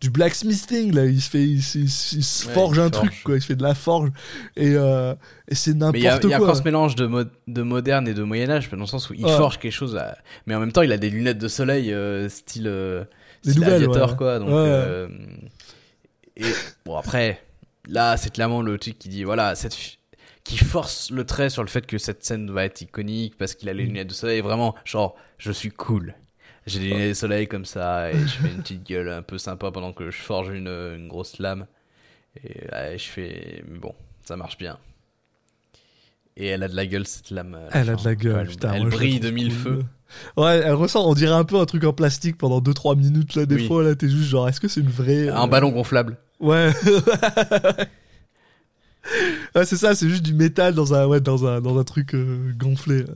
du blacksmithing là il se fait il, se- il se- il se Ouais, forge il un forge. truc quoi il se fait de la forge et, et c'est n'importe il y a quoi encore ce mélange de, mo- de moderne et de Moyen Âge, dans le sens où il Ouais. forge quelque chose, à- mais en même temps il a des lunettes de soleil style, euh, style nouvelles, ouais. quoi. Donc, Ouais. euh, et bon après, là c'est clairement le truc qui dit voilà cette qui force le trait sur le fait que cette scène va être iconique parce qu'il a les Mm. lunettes de soleil. Vraiment, genre je suis cool. J'ai des lunettes de soleil comme ça et je fais une petite gueule un peu sympa pendant que je forge une, une grosse lame. Et là, je fais. mais Bon, ça marche bien. Et elle a de la gueule, cette lame. la Elle a de la gueule, Elle, putain. elle brille de mille feux. Ouais, elle ressort, on dirait un peu un truc en plastique pendant 2-3 minutes, là, des Oui. fois, là, t'es juste genre, est-ce que c'est une vraie. Un euh, ballon gonflable. Ouais. ouais, c'est ça, c'est juste du métal dans un, ouais, dans un, dans un truc euh, gonflé. là.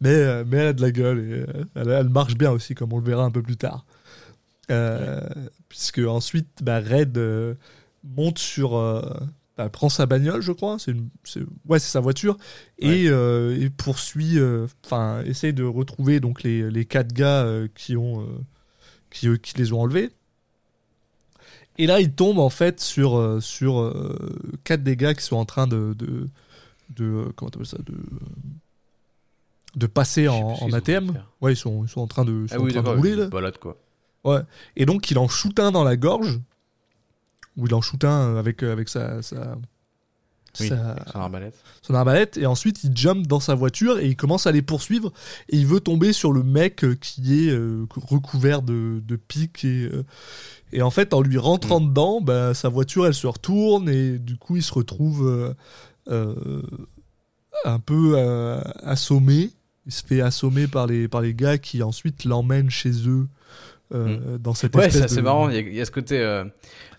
Mais, euh, mais elle a de la gueule et euh, elle, elle marche bien aussi, comme on le verra un peu plus tard. Euh, Puisque ensuite, bah, Red euh, monte sur. Euh, bah, prend sa bagnole, je crois. C'est une, ouais, c'est sa voiture et, euh, et poursuit. euh, Enfin, essaye de retrouver donc les, les quatre gars euh, qui ont, euh, qui, euh, qui les ont enlevés. Et là, il tombe en fait sur, euh, sur euh, quatre des gars qui sont en train de. de, de euh, comment ça de, de passer en, en en ATM. Ouais, ils sont, ils sont en train de, ils sont Ah en oui, train de rouler là. Balade quoi. Ouais. Et donc, il en shoot un dans la gorge. Ou il en shoot un avec, euh, avec sa, sa, Oui, sa- avec son arbalète. son arbalète. Et ensuite, il jump dans sa voiture et il commence à les poursuivre. Et il veut tomber sur le mec euh, qui est euh, recouvert de, de pics. Et, euh, et en fait, en lui rentrant dedans, bah, sa voiture, elle se retourne. Et du coup, il se retrouve euh, un peu assommé. Il se fait assommer par les, par les gars qui ensuite l'emmènent chez eux. Euh, dans cette Ouais, espèce ça c'est marrant. Il y, a, il y a ce côté. Euh,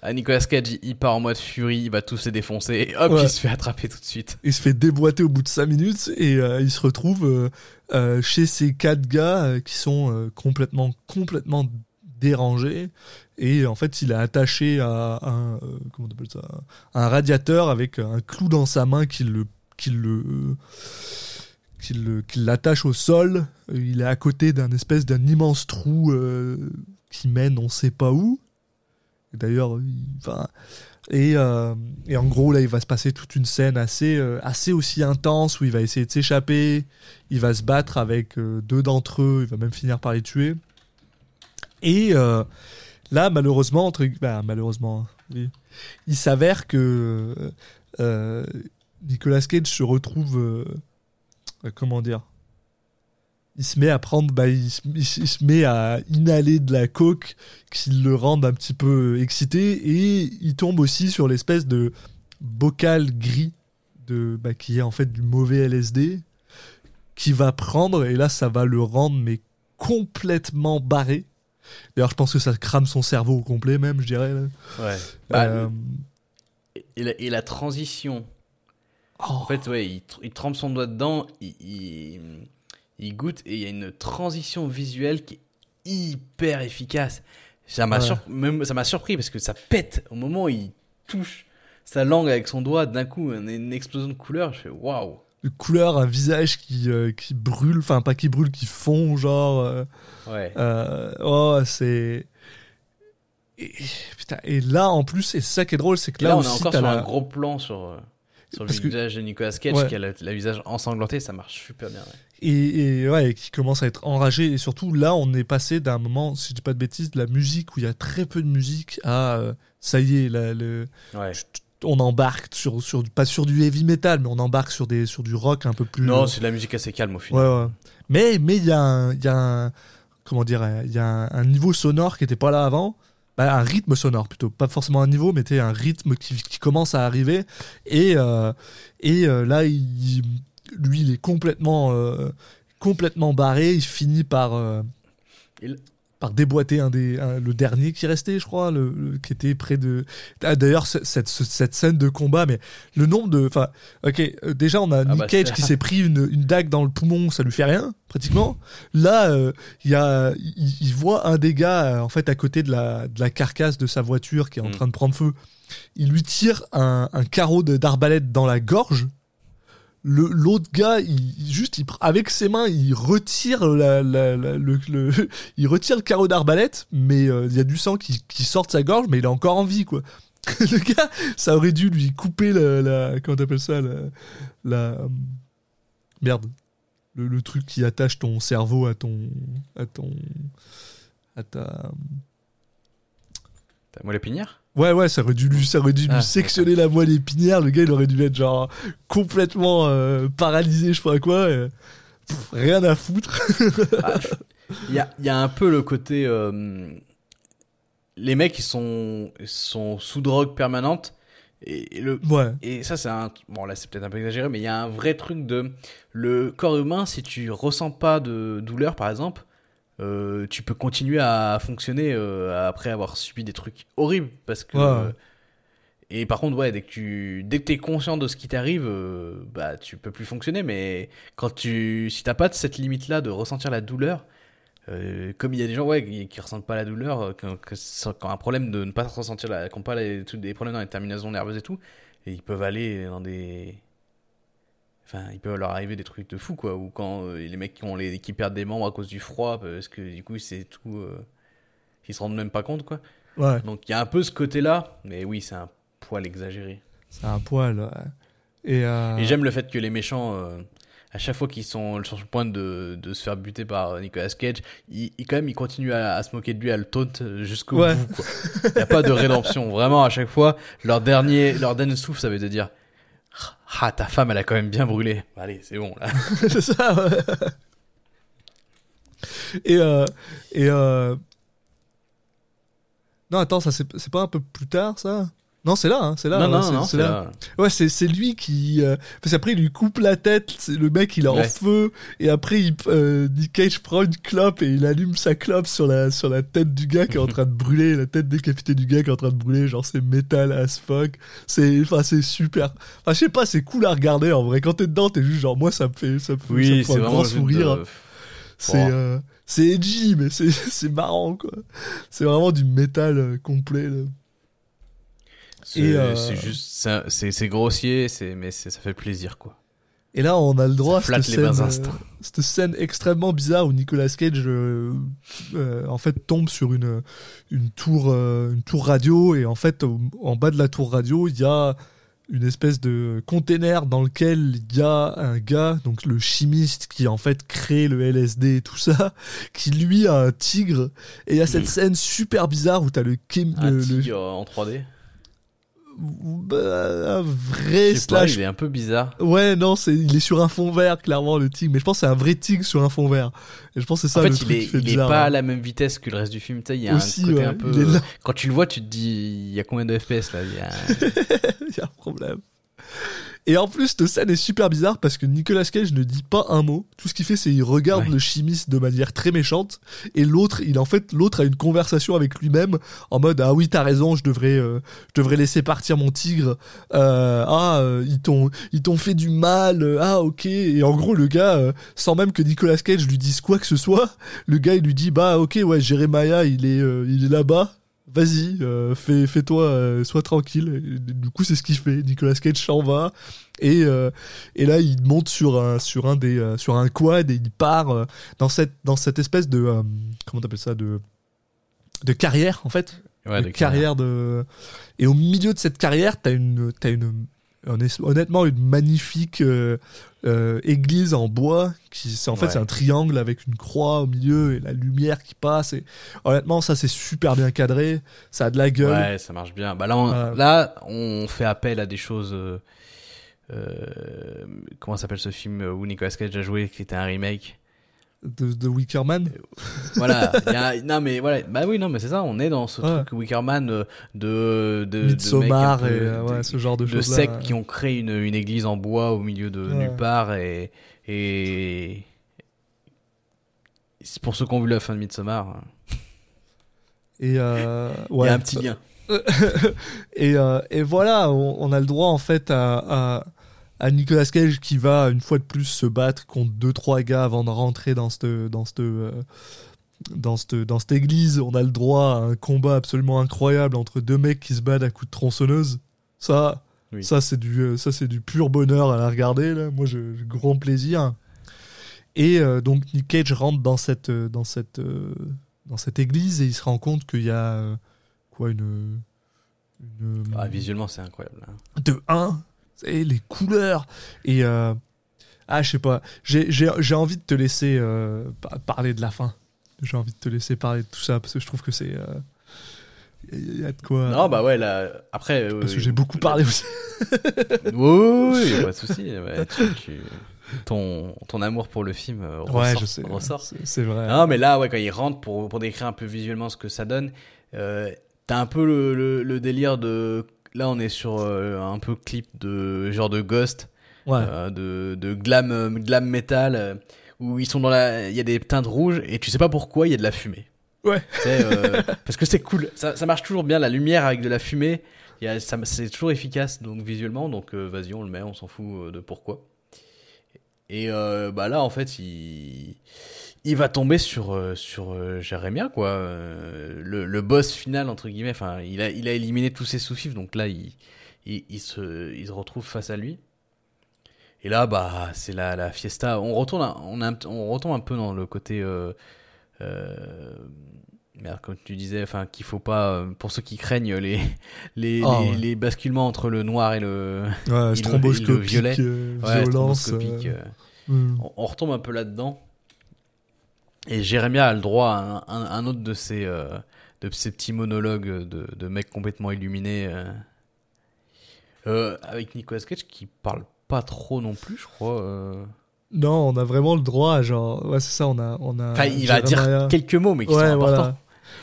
à Nicolas Cage, il, part en mode furie, il va tous les défoncer. Et hop, Ouais. il se fait attraper tout de suite. il se fait déboîter au bout de 5 minutes et euh, il se retrouve chez ces quatre gars qui sont complètement complètement dérangés et en fait il est attaché à un euh, comment on appelle ça un radiateur avec un clou dans sa main qui le qui le qui le- qui l'attache au sol il est à côté d'un espèce d'un immense trou euh, qui mène on sait pas où d'ailleurs et, euh, et en gros, là, il va se passer toute une scène assez, euh, assez aussi intense où il va essayer de s'échapper. Il va se battre avec euh, deux d'entre eux. Il va même finir par les tuer. Et là, malheureusement, bah, malheureusement, oui, il s'avère que Nicolas Cage se retrouve. Euh, comment dire? Il se met à prendre, bah, il, se- il met à inhaler de la coke qui le rendent un petit peu excité et il tombe aussi sur l'espèce de bocal gris de, bah, qui est en fait du mauvais LSD qui va prendre et là ça va le rendre mais complètement barré. D'ailleurs je pense que ça crame son cerveau au complet même je dirais. là. Ouais. Bah, Euh, et, la, et la transition. Oh, En fait, ouais, il, tr- il trempe son doigt dedans, il, il, il goûte et il y a une transition visuelle qui est hyper efficace. Ça m'a Ouais. surp- surpris parce que ça pète au moment où il touche sa langue avec son doigt. D'un coup, une, une explosion de couleurs. Je fais waouh. une couleur, un visage qui, euh, qui brûle, enfin pas qui brûle, qui fond genre. euh, Ouais. Euh, oh, c'est. Et, putain, et là, en plus, et c'est ça qui est drôle, c'est que là, là, on est encore sur la- un gros plan sur, sur le que- visage de Nicolas Cage Ouais. qui a le, visage ensanglanté. Ça marche super bien. ouais. Et, et ouais, et qui commence à être enragé. Et surtout, là, on est passé d'un moment, si je dis pas de bêtises, de la musique où il y a très peu de musique à. euh, ça y est, là, le, Ouais. on embarque sur, sur pas sur du heavy metal, mais on embarque sur des sur du rock un peu plus. Non, c'est de la musique assez calme au ouais, final. ouais. Mais mais il y a un, il y a un comment dire, il y a un, un niveau sonore qui était pas là avant. Bah, un rythme sonore plutôt, pas forcément un niveau, mais un rythme qui, commence à arriver. Et euh, et euh, là, lui, il est complètement euh, complètement barré. Il finit par par déboîter un des un- le dernier qui restait je crois le, le- qui était près de ah, d'ailleurs ce- cette, ce- cette scène de combat mais le nombre de enfin ok euh, déjà on a Nick bah, Cage qui s'est pris une, une dague dans le poumon ça lui fait rien pratiquement. Là euh, il y a il, voit un des gars euh, en fait à côté de la de la carcasse de sa voiture qui est en Mm. train de prendre feu. Il lui tire un, un carreau de- d'arbalète dans la gorge le l'autre gars il juste il, avec ses mains il retire la, le, il retire le carreau d'arbalète mais euh, il y a du sang qui, qui sort de sa gorge mais il est encore en vie quoi. Le gars ça aurait dû lui couper la, comment t'appelles ça la, la euh, merde. Le, truc qui attache ton cerveau à ton à ton à ta T'as moi l'épinière Ouais, ouais, ça aurait dû lui, ça aurait dû lui Ah, sectionner la moelle épinière. Le gars, il aurait dû être genre complètement euh, paralysé, je sais pas quoi. et, pff, rien à foutre. Il y a, il y a un peu le côté. euh, les mecs, ils sont, ils sont sous drogue permanente. Et, et le, Ouais, et ça, c'est un. Bon, là, c'est peut-être un peu exagéré, mais il y a un vrai truc de. Le corps humain, si tu ressens pas de douleur, par exemple, euh, tu peux continuer à fonctionner euh, après avoir subi des trucs horribles. Parce que. Ouais. euh, et par contre, ouais, dès que tu dès que t'es conscient de ce qui t'arrive, bah tu peux plus fonctionner. Mais quand tu si t'as pas cette limite là de ressentir la douleur, comme il y a des gens ouais qui, qui ressentent pas la douleur, quand, quand un problème de ne pas ressentir la, qui pas les, tous des problèmes dans les terminaisons nerveuses et tout, et ils peuvent aller dans des Enfin, il peut leur arriver des trucs de fou, quoi. Ou quand euh, les mecs qui, ont les, qui perdent des membres à cause du froid, parce que du coup, c'est tout. euh, ils se rendent même pas compte, quoi. ouais, Donc, il y a un peu ce côté-là, mais oui, c'est un poil exagéré. c'est un poil. ouais. Et, euh, Et j'aime le fait que les méchants, euh, à chaque fois qu'ils sont sur le point de, de se faire buter par euh, Nicolas Cage, ils, ils- quand même ils continuent à, à se moquer de lui, à le taunt jusqu'au Ouais. bout. Il n'y a pas de rédemption. Vraiment, à chaque fois, leur dernier, leur dernier souffle, ça veut dire Ah, ta femme, elle a quand même bien brûlé. Allez, c'est bon, là. c'est ça. ouais. et euh, et euh... non, attends, ça c'est pas un peu plus tard, ça? Non, c'est là, hein, c'est là. non, ouais, non, c'est- non, c'est c'est là. Ouais, c'est c'est lui qui euh, parce qu'après il lui coupe la tête, c'est le mec il est en feu et après il euh, Nick Cage prend une clope et il allume sa clope sur la sur la tête du gars qui est en train de brûler, la tête décapitée du gars qui est en train de brûler, genre c'est métal as fuck. C'est enfin c'est super. Enfin je sais pas, c'est cool à regarder en vrai quand t'es dedans, t'es juste genre moi ça me fait ça me fait, ça me Oui, fait un grand sourire. de- C'est euh, c'est edgy mais c'est c'est marrant quoi. C'est vraiment du métal euh, complet là. C'est euh, juste, c'est- grossier, c'est mais ça fait plaisir, quoi. Et là, on a le droit à cette les scène, euh, cette scène extrêmement bizarre où Nicolas Cage, euh, euh, en fait, tombe sur une une tour euh, une tour radio et en fait, en bas de la tour radio, il y a une espèce de container dans lequel il y a un gars, donc le chimiste qui en fait crée le LSD et tout ça, qui lui a un tigre. Et il y a cette scène super bizarre où t'as le, chem- Un le, le- tigre en 3D. Bah, un vrai sais pas, slash il est un peu bizarre. Ouais, non, c'est il est sur un fond vert clairement le tigre, mais je pense que c'est un vrai tigre sur un fond vert. Et je pense que c'est ça en fait, le il est, qui fait il est bizarre. pas à hein. la même vitesse que le reste du film. Tu sais, il y a Aussi, un côté ouais, un peu. Quand tu le vois, tu te dis, il y a combien de FPS là Il y a- Il y a un problème. Et en plus, cette scène est super bizarre parce que Nicolas Cage ne dit pas un mot. Tout ce qu'il fait, c'est il regarde Ouais. le chimiste de manière très méchante. Et l'autre, il en fait, l'autre a une conversation avec lui-même en mode ah oui, t'as raison, je devrais, euh, je devrais laisser partir mon tigre. Euh, ah, euh, ils t'ont, ils t'ont fait du mal. ah ok. Et en gros, le gars, euh, sans même que Nicolas Cage lui dise quoi que ce soit, le gars il lui dit bah ok ouais, Jeremiah, il est, euh, il est là-bas. Vas-y, euh, fais, fais-toi, euh, sois tranquille. Et du coup, c'est ce qu'il fait. Nicolas Cage s'en va et euh, et là, il monte sur un sur un des sur un quad et il part dans cette dans cette espèce de comment t'appelles ça de de carrière en fait Ouais, de carrière de et au milieu de cette carrière t'as une t'as une honnêtement une magnifique euh, euh, église en bois qui c'est en fait c'est un triangle avec une croix au milieu et la lumière qui passe et honnêtement ça c'est super bien cadré ça a de la gueule Ouais, ça marche bien. Bah là, on, là, on fait appel à des choses. euh, comment s'appelle ce film où Nicolas Cage a joué, qui était un remake? De, de Wickerman Voilà. il y a- non, mais voilà. Bah oui, non, mais c'est ça. On est dans ce Ouais. truc Wickerman euh, de de, de peu- et euh, ouais, de- ce genre de, de choses sectes qui ont créé une, une église en bois au milieu de Ouais. nulle part et et c'est pour ceux qui ont vu la fin de Midsommar. et euh, Il ouais y a un petit lien. et, euh, et voilà, on, on a le droit en fait à, à, à Nicolas Cage qui va une fois de plus se battre contre deux trois gars avant de rentrer dans cette dans cette euh, dans cette dans cette église. On a le droit à un combat absolument incroyable entre deux mecs qui se battent à coups de tronçonneuse. Ça, Oui. ça c'est du euh, ça c'est du pur bonheur à la regarder. Là. Moi, j'ai j'ai grand plaisir. Et euh, donc Nick Cage rentre dans cette dans cette euh, dans cette église et il se rend compte qu'il y a euh, quoi une une Ah, visuellement, c'est incroyable. hein. de 1 et les couleurs et euh, ah je sais pas j'ai j'ai j'ai envie de te laisser euh, pa- parler de la fin j'ai envie de te laisser parler de tout ça parce que je trouve que c'est euh, il y a de quoi Non, bah ouais, là, après. euh, parce que j'ai beaucoup parlé aussi Oui, oui, oui, pas de ouais, tu- tu- ton, ton amour pour le film euh, ressort. je sais ressort. c'est c'est vrai Non, mais là, ouais, quand il rentre pour, pour décrire un peu visuellement ce que ça donne, euh, t'as un peu le, le, le délire de. Là, on est sur euh, un peu clip de genre de Ghost, ouais euh, de, de glam, euh, glam metal, où ils sont dans la. Il y a des teintes rouges et tu sais pas pourquoi il y a de la fumée. Ouais. Euh, parce que c'est cool. Ça, ça marche toujours bien, la lumière avec de la fumée. il y a- ça- C'est toujours efficace donc visuellement, donc euh, vas-y, on le met, on s'en fout de pourquoi. Et euh, bah là, en fait, il, il va tomber sur, euh, sur euh, Jérémia, quoi. Euh, le, le boss final, entre guillemets. Enfin, il a, il a éliminé tous ses sous-fifs, donc là, il, il, il se, il se retrouve face à lui. Et là, bah, c'est la, la fiesta. On retourne, on, a on retombe un peu dans le côté. Euh, euh, merde, comme tu disais, enfin, qu'il faut pas. euh, Pour ceux qui craignent les, les, les, ouais. les basculements entre le noir et le. ouais le- stromboscopique le violet. euh, Ouais, violence stroboscopique, euh, on, on retombe un peu là-dedans. Et Jérémia a le droit à un, un- un autre de ces, euh, de ces petits monologues de, de mecs complètement illuminés. euh, avec Nicolas Cage qui parle pas trop non plus, je crois. non on a vraiment le droit genre ouais c'est ça on a on a Enfin, il va dire quelques mots, mais qui sont importants. voilà.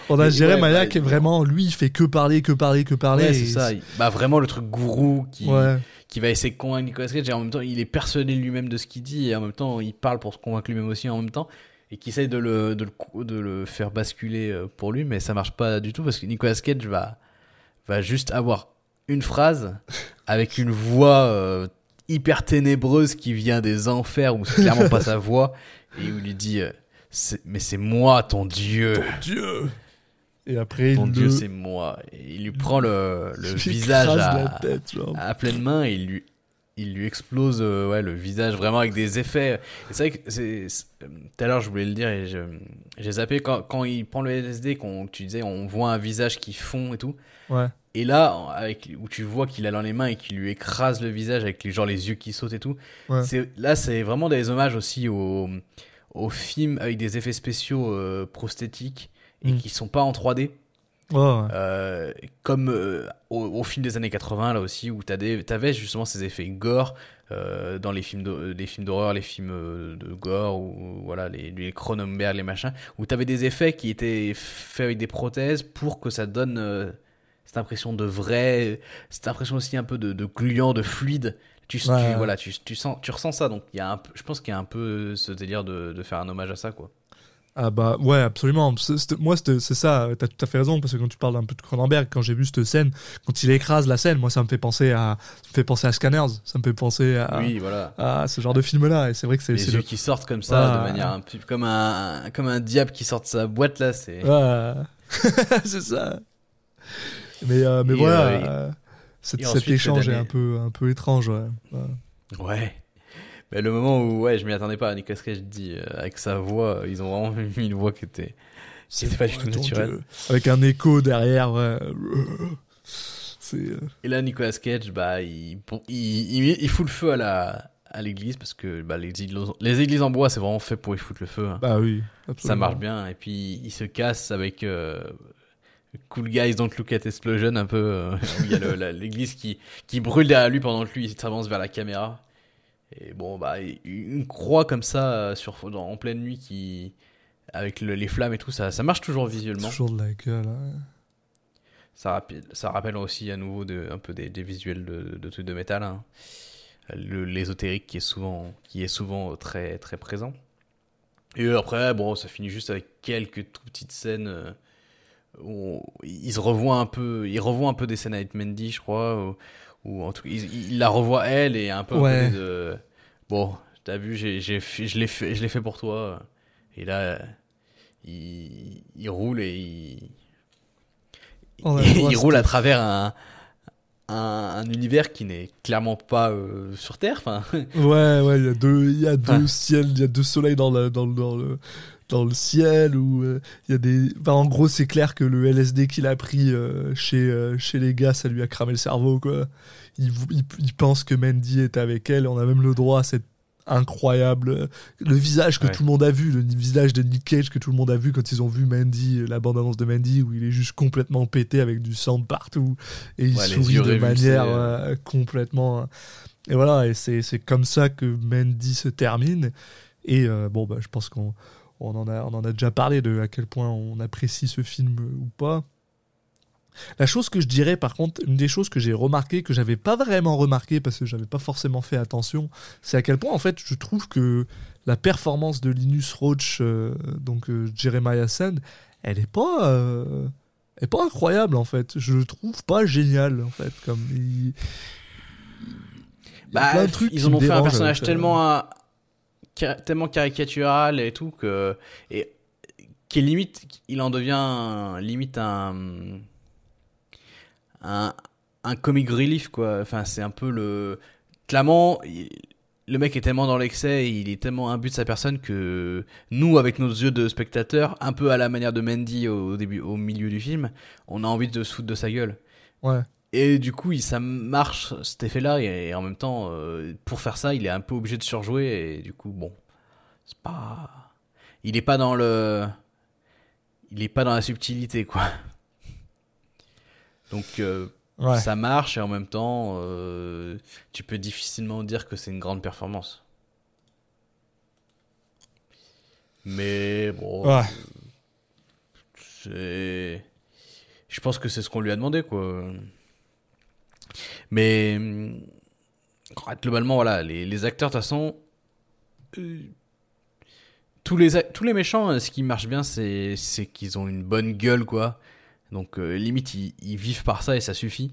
On a Jérémia ouais, qui est vraiment, lui, il fait que parler, que parler, que parler. Ouais, c'est ça. Il- Bah, vraiment le truc gourou qui, Ouais, qui va essayer de convaincre Nicolas Cage et en même temps il est persuadé lui-même de ce qu'il dit et en même temps il parle pour se convaincre lui-même aussi en même temps et qui essaye de le, de, le, de le faire basculer euh, pour lui mais ça marche pas du tout parce que Nicolas Cage va, va juste avoir une phrase avec une voix euh, hyper ténébreuse qui vient des enfers où c'est clairement pas sa voix et où il lui dit euh, mais c'est moi ton dieu Dieu. Et après, ton il dieu le- c'est moi et il lui prend le, le visage à, tête, à pleine main et il lui il lui explose euh, ouais, le visage vraiment avec des effets. Et C'est vrai que euh, tout à l'heure je voulais le dire et j'ai zappé quand, quand il prend le LSD qu'on tu disais on voit un visage qui fond et tout. Ouais. Et là avec où tu vois qu'il a dans les mains et qu'il lui écrase le visage avec les genre les yeux qui sautent et tout. Ouais. C'est là c'est vraiment des hommages aussi au au film avec des effets spéciaux euh, prosthétiques et Mm. qui sont pas en 3D. Ouais, ouais. Euh, comme euh, au, au film des années 80 là aussi où t'avais justement ces effets gore euh, dans les films de- les films d'horreur les films de gore ou voilà les, les Cronenberg les machins où t'avais des effets qui étaient faits avec des prothèses pour que ça donne cette impression de vrai cette impression aussi un peu de, de gluant de fluide tu, tu- Ouais, ouais. voilà tu, tu sens tu ressens ça donc il y a un je pense qu'il y a un peu ce délire de, de faire un hommage à ça quoi Ah bah ouais, absolument. C'est- c'est- moi, c'est c'est ça, t'as tout à fait raison, parce que quand tu parles un peu de Cronenberg, quand j'ai vu cette scène, quand il écrase la scène, moi, ça me fait penser à, ça me fait penser à Scanners, ça me fait penser à, oui voilà à ce genre de film-là, et c'est vrai que c'est les yeux le... qui sortent comme ça de manière un peu comme un comme un diable qui sort de sa boîte là c'est Ouais. c'est ça. Mais, euh, mais Et, voilà, euh, et- euh, cet, et ensuite, échange est un peu, un peu étrange, ouais. Ouais. ouais mais le moment où ouais je m'y attendais pas Nicolas Cage dit euh, avec sa voix ils ont vraiment mis une voix qui était qui était pas du tout naturelle. Avec un écho derrière, ouais. Euh, Et là, Nicolas Cage, bah, il, bon, il, il, il fout le feu à la à l'église parce que bah, les, églises, les églises en bois, c'est vraiment fait pour y foutre le feu. hein. Bah oui. Ça marche bien. Et puis, il se casse avec euh, Cool Guys Don't Look at Explosion, un peu. euh, où il y a l'église qui, qui brûle derrière lui pendant que lui il s'avance vers la caméra. Et bon, bah, une croix comme ça euh, sur, en pleine nuit qui. Avec le- les flammes et tout, ça, ça marche toujours visuellement. Toujours de la gueule. hein. Ça rappelle, ça rappelle aussi à nouveau de, un peu des, des visuels de, de trucs de métal. hein. L'ésotérique qui est souvent, qui est souvent très, très présent. Et après, bon, ça finit juste avec quelques tout petites scènes euh, où on- il se revoit un peu, il revoit un peu des scènes avec Mandy, je crois, ou en tout cas, il, il la revoit elle et un peu un Ouais. côté de, bon, t'as vu, j'ai, j'ai, je l'ai fait, je l'ai fait pour toi. Et là, il, il roule et il, il roule à travers un, un, un univers qui n'est clairement pas euh, sur Terre. Enfin, Ouais, ouais, il y a deux, il y a deux ciels, il y a deux soleils dans le, dans le, dans le, dans le ciel où euh, il y a des. Enfin, en gros, c'est clair que le LSD qu'il a pris euh, chez, euh, chez les gars, ça lui a cramé le cerveau, quoi. Il, il, il pense que Mandy est avec elle. On a même le droit à cette incroyable. Le visage que Ouais. tout le monde a vu, le visage de Nick Cage que tout le monde a vu quand ils ont vu Mandy, la bande-annonce de Mandy, où il est juste complètement pété avec du sang de partout et il Ouais, sourit de manière complètement. Et voilà, et c'est c'est comme ça que Mandy se termine. Et bon, bah, je pense qu'on on en, a, on en a déjà parlé de à quel point on apprécie ce film ou pas. La chose que je dirais, par contre, une des choses que j'ai remarqué, que j'avais pas vraiment remarqué parce que j'avais pas forcément fait attention, c'est à quel point, en fait, je trouve que la performance de Linus Roach, euh, donc euh, Jeremiah Sand, elle est pas. euh, elle est pas incroyable en fait, je le trouve pas génial en fait. Comme il, il bah, ils en ont fait un personnage tellement, tellement caricatural et tout que et qui limite, il en devient limite un un, comic relief quoi. Enfin, c'est un peu le clairement. le mec est tellement dans l'excès, il est tellement imbu de sa personne que nous, avec nos yeux de spectateurs, un peu à la manière de Mandy au début, au milieu du film, on a envie de se foutre de sa gueule. Ouais. Et du coup, il, ça marche cet effet-là, et, en même temps, euh, pour faire ça, il est un peu obligé de surjouer, et du coup, bon, c'est pas. Il est pas dans le. Il est pas dans la subtilité, quoi. Donc, euh, Ouais. ça marche, et en même temps, euh, tu peux difficilement dire que c'est une grande performance. Mais bon, Ouais. c'est. Je pense que c'est ce qu'on lui a demandé, quoi. Mais. hum, Globalement, voilà, les, les acteurs, de toute façon. euh, tous, les, tous les méchants, euh, ce qui marche bien, c'est c'est qu'ils ont une bonne gueule, quoi. Donc, euh, limite, ils, ils vivent par ça et ça suffit.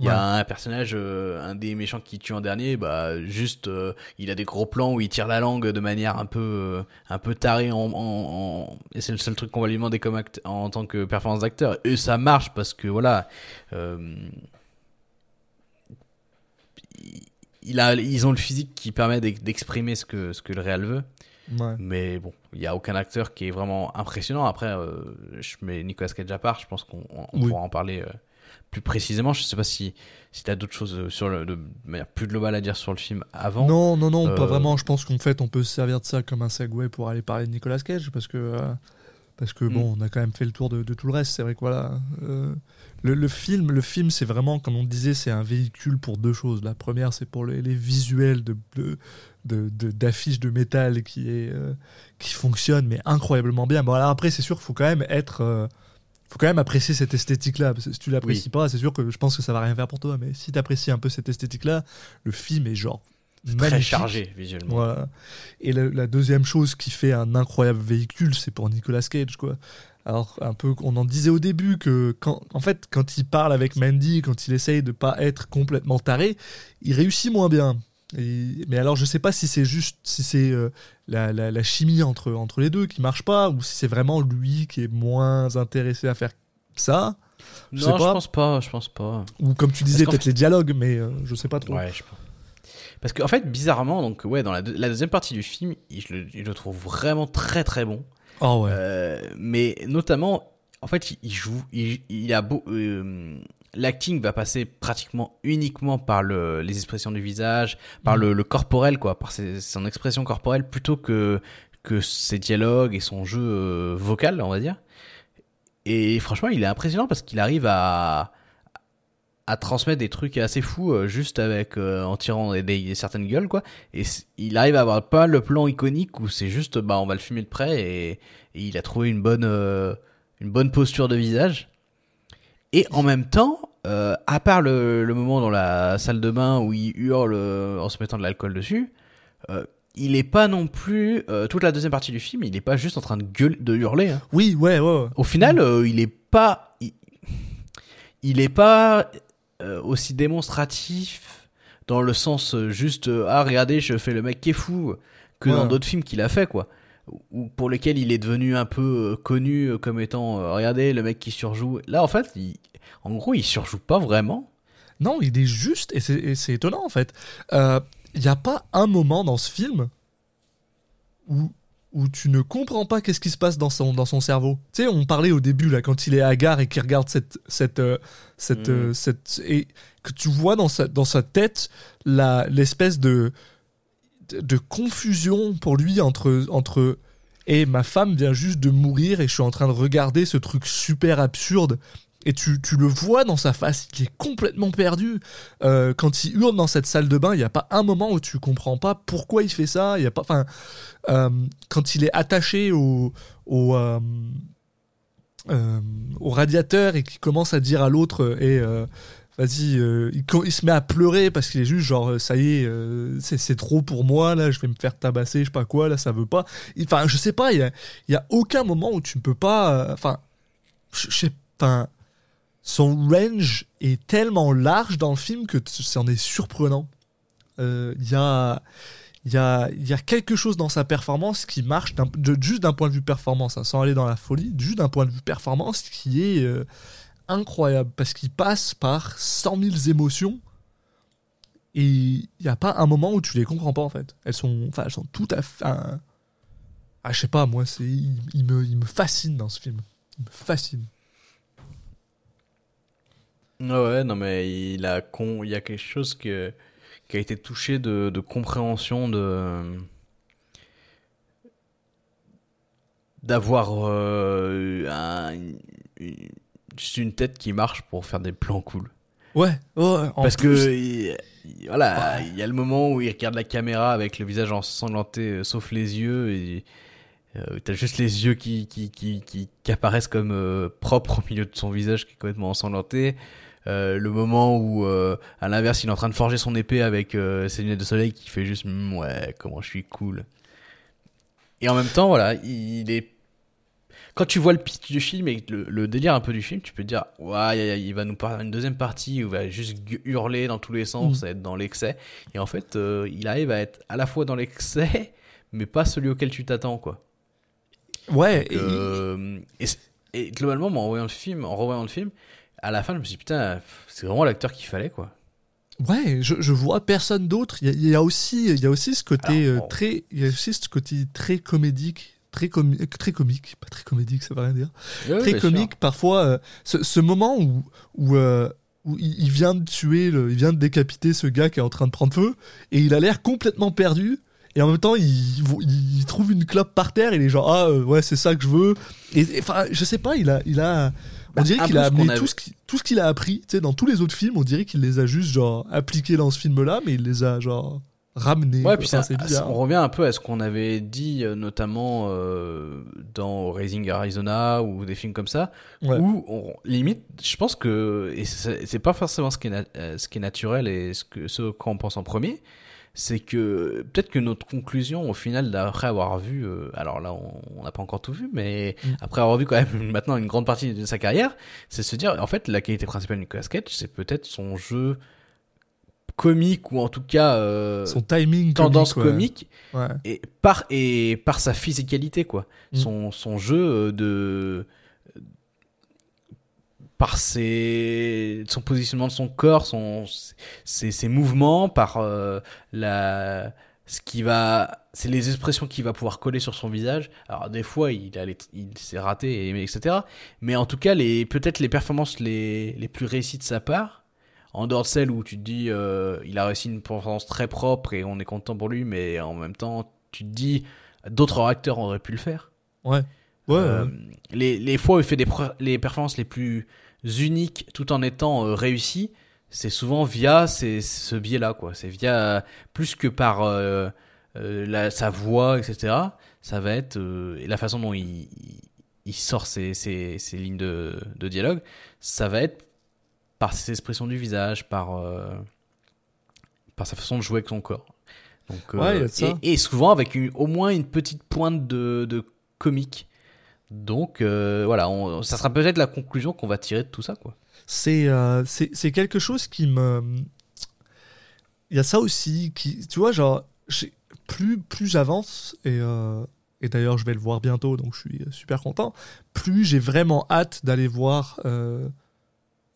Il y a un personnage, euh, un des méchants qui tue en dernier, bah juste, euh, il a des gros plans où il tire la langue de manière un peu, euh, un peu tarée en, en- en- et c'est le seul truc qu'on va lui demander comme en tant que performance d'acteur. Et ça marche parce que voilà, euh, il- il a, ils ont le physique qui permet d'ex- d'exprimer ce que, ce que le réel veut. Ouais. Mais bon, il y a aucun acteur qui est vraiment impressionnant. Après, euh, je mets Nicolas Cage à part. Je pense qu'on Oui. pourra en parler euh, plus précisément. Je sais pas si si t'as d'autres choses euh, sur le de manière plus globale à dire sur le film avant. Non, non, non, pas vraiment. Je pense qu'en fait, on peut se servir de ça comme un segue pour aller parler de Nicolas Cage, parce que, parce que bon, Mm. on a quand même fait le tour de, de tout le reste. C'est vrai que voilà, le, le film, le film, c'est vraiment, comme on disait, c'est un véhicule pour deux choses. La première, c'est pour les, les visuels de, de, de- de- d'affiches de métal qui est, euh, qui fonctionnent, mais incroyablement bien. Bon, alors après, c'est sûr qu'il faut quand même être euh, faut quand même apprécier cette esthétique-là. Parce que si tu l'apprécies Oui. pas, c'est sûr que je pense que ça va rien faire pour toi. Mais si tu apprécies un peu cette esthétique-là, le film est genre C'est très chargé visuellement. Voilà. Et la, la deuxième chose qui fait un incroyable véhicule, c'est pour Nicolas Cage, quoi. Alors, un peu, on en disait au début que, quand, en fait, quand il parle avec Mandy, quand il essaye de pas être complètement taré, il réussit moins bien. Et- mais alors, je sais pas si c'est juste, si c'est euh, la, la- la chimie entre, entre les deux qui marche pas, ou si c'est vraiment lui qui est moins intéressé à faire ça, Je sais non, je pas. pense pas. Je pense pas. ou comme tu disais, peut-être les dialogues, mais euh, je sais pas trop. Ouais, je pense. Parce qu'en fait, bizarrement, donc ouais, dans la, deux- la deuxième partie du film, je le, je le trouve vraiment très très bon. Oh ouais. Euh, mais notamment, en fait, il, joue, il, il a beau, euh, l'acting va passer pratiquement uniquement par le, les expressions du visage, par le, le corporel, quoi, par ses- son expression corporelle plutôt que, que ses dialogues et son jeu euh, vocal, on va dire. Et franchement, il est impressionnant parce qu'il arrive à, à transmettre des trucs assez fous euh, juste avec euh, en tirant des, des- certaines gueules quoi et il arrive à avoir pas le plan iconique où c'est juste bah on va le filmer de près et, et il a trouvé une bonne euh, une bonne posture de visage et en même temps euh, à part le, le moment dans la salle de bain où il hurle euh, en se mettant de l'alcool dessus euh, il est pas non plus euh, toute la deuxième partie du film il est pas juste en train de gueuler de hurler hein. Oui, ouais, ouais. ouais. Au final, euh, il est pas, il, il est pas aussi démonstratif dans le sens euh, juste euh, ah regardez je fais le mec qui est fou que dans d'autres films qu'il a fait quoi. Ou pour lesquels il est devenu un peu euh, connu euh, comme étant euh, regardez le mec qui surjoue. Là en fait il- en gros il surjoue pas vraiment. Non, il est juste, et c'est- étonnant en fait. Euh, Il n'y a pas un moment dans ce film où, où tu ne comprends pas qu'est-ce qui se passe dans son, dans son cerveau. Tu sais, on parlait au début, là, quand il est à gare et qu'il regarde cette. cette, euh, cette, euh, cette et que tu vois dans sa, dans sa tête l'espèce de, de, de confusion pour lui entre. entre et ma femme vient juste de mourir et je suis en train de regarder ce truc super absurde. Et tu, tu le vois dans sa face, il est complètement perdu. Euh, quand il hurle dans cette salle de bain, il n'y a pas un moment où tu comprends pas pourquoi il fait ça. Il y a pas, enfin, euh, quand il est attaché au, euh, euh, au radiateur et qu'il commence à dire à l'autre euh, et euh, vas-y, euh, il, il se met à pleurer parce qu'il est juste genre euh, ça y est, euh, c'est trop pour moi là, je vais me faire tabasser, je sais pas quoi là, ça veut pas. Enfin, je sais pas, il y a, aucun moment où tu ne peux pas, euh, enfin, je je sais, enfin, son range est tellement large dans le film que c'en est surprenant. Euh, Il y a quelque chose dans sa performance qui marche juste d'un point de vue performance, hein, sans aller dans la folie, juste d'un point de vue performance qui est euh, incroyable parce qu'il passe par 100 000 émotions et il n'y a pas un moment où tu les comprends pas en fait. Elles sont, tout à fait. Ah, je sais pas, moi, c'est, il me, il me fascine dans ce film. Il me fascine. Ah ouais non mais il a con il y a quelque chose que qui a été touché de, de compréhension de d'avoir euh, un- une, juste une tête qui marche pour faire des plans cool. Ouais, ouais, en parce plus- que il- il- voilà il y a le moment où il regarde la caméra avec le visage ensanglanté euh, sauf les yeux et euh, t'as juste les yeux qui qui, qui, qui, qui apparaissent comme euh, propres au milieu de son visage qui est complètement ensanglanté euh, le moment où euh, à l'inverse il est en train de forger son épée avec euh, ses lunettes de soleil qui fait juste Mm, ouais comment je suis cool. Et en même temps voilà il est quand tu vois le pitch du film et le, le délire un peu du film tu peux te dire ouais il va nous parler une deuxième partie où il va juste hurler dans tous les sens être dans l'excès. Et en fait il arrive à être à la fois dans l'excès mais pas celui auquel tu t'attends quoi. Ouais, et- et, globalement, moi, en le film, en revoyant le film, à la fin, je me suis dit, putain, c'est vraiment l'acteur qu'il fallait, quoi. Ouais, je, je vois personne d'autre. Il y a, il y a aussi, il y a aussi ce côté Alors, euh, très, il y a aussi ce côté très comédique, très comi- très comique, pas très comédique, ça veut rien dire. très comique parfois. euh, ce, ce moment où où, euh, où il, il vient de tuer, le- il vient de décapiter ce gars qui est en train de prendre feu et il a l'air complètement perdu. Et en même temps, il, il, il trouve une clope par terre. Et il est genre ah euh, ouais c'est ça que je veux. Et et, enfin je sais pas, il a il a on Bah, dirait qu'il a amené a tout ce qui- tout ce qu'il a appris. Tu sais dans tous les autres films, on dirait qu'il les a juste genre appliqués dans ce film-là, mais il les a genre ramenés. Ouais, puis Enfin, c'est bizarre. on revient un peu à ce qu'on avait dit, euh, notamment euh, dans Raising Arizona ou des films comme ça, Ouais. où on, limite, je pense que, et c'est pas forcément ce qui est, na- euh, ce qui est naturel et ce que ce qu'on pense en premier, c'est que peut-être que notre conclusion au final d'après avoir vu, euh, alors là on n'a pas encore tout vu, mais Mm. après avoir vu quand même maintenant une grande partie de sa carrière, c'est se dire en fait la qualité principale de Nicolas Cage, c'est peut-être son jeu comique ou en tout cas euh, Son timing tendance comique, comique ouais. Ouais. et par et par sa physicalité quoi Mm. son son jeu euh, de par ses son positionnement de son corps son ses, ses mouvements par euh, la ce qui va, c'est les expressions qu'il va pouvoir coller sur son visage. Alors des fois, il a les- il s'est raté, et- etc. Mais en tout cas, les peut-être les performances les, les plus réussies de sa part, en dehors de celles où tu te dis, euh, il a réussi une performance très propre et on est content pour lui, mais en même temps, tu te dis, d'autres acteurs auraient pu le faire. Ouais. Ouais. Euh, ouais. les, les fois où il fait des les performances les plus uniques tout en étant euh, réussi, c'est souvent via ces- ce biais-là, quoi. C'est via plus que par euh, euh, la, sa voix, etc. Ça va être euh, et la façon dont il, sort ses, ses, ses lignes de, de dialogue, ça va être par ses expressions du visage, par par sa façon de jouer avec son corps. Donc, Ouais, et, et souvent avec une- au moins une petite pointe de, de comique. Donc euh, voilà, on- ça sera peut-être la conclusion qu'on va tirer de tout ça, quoi. c'est euh, c'est quelque chose qui me il y a ça aussi qui tu vois genre plus plus j'avance et euh, et d'ailleurs je vais le voir bientôt donc je suis super content plus j'ai vraiment hâte d'aller voir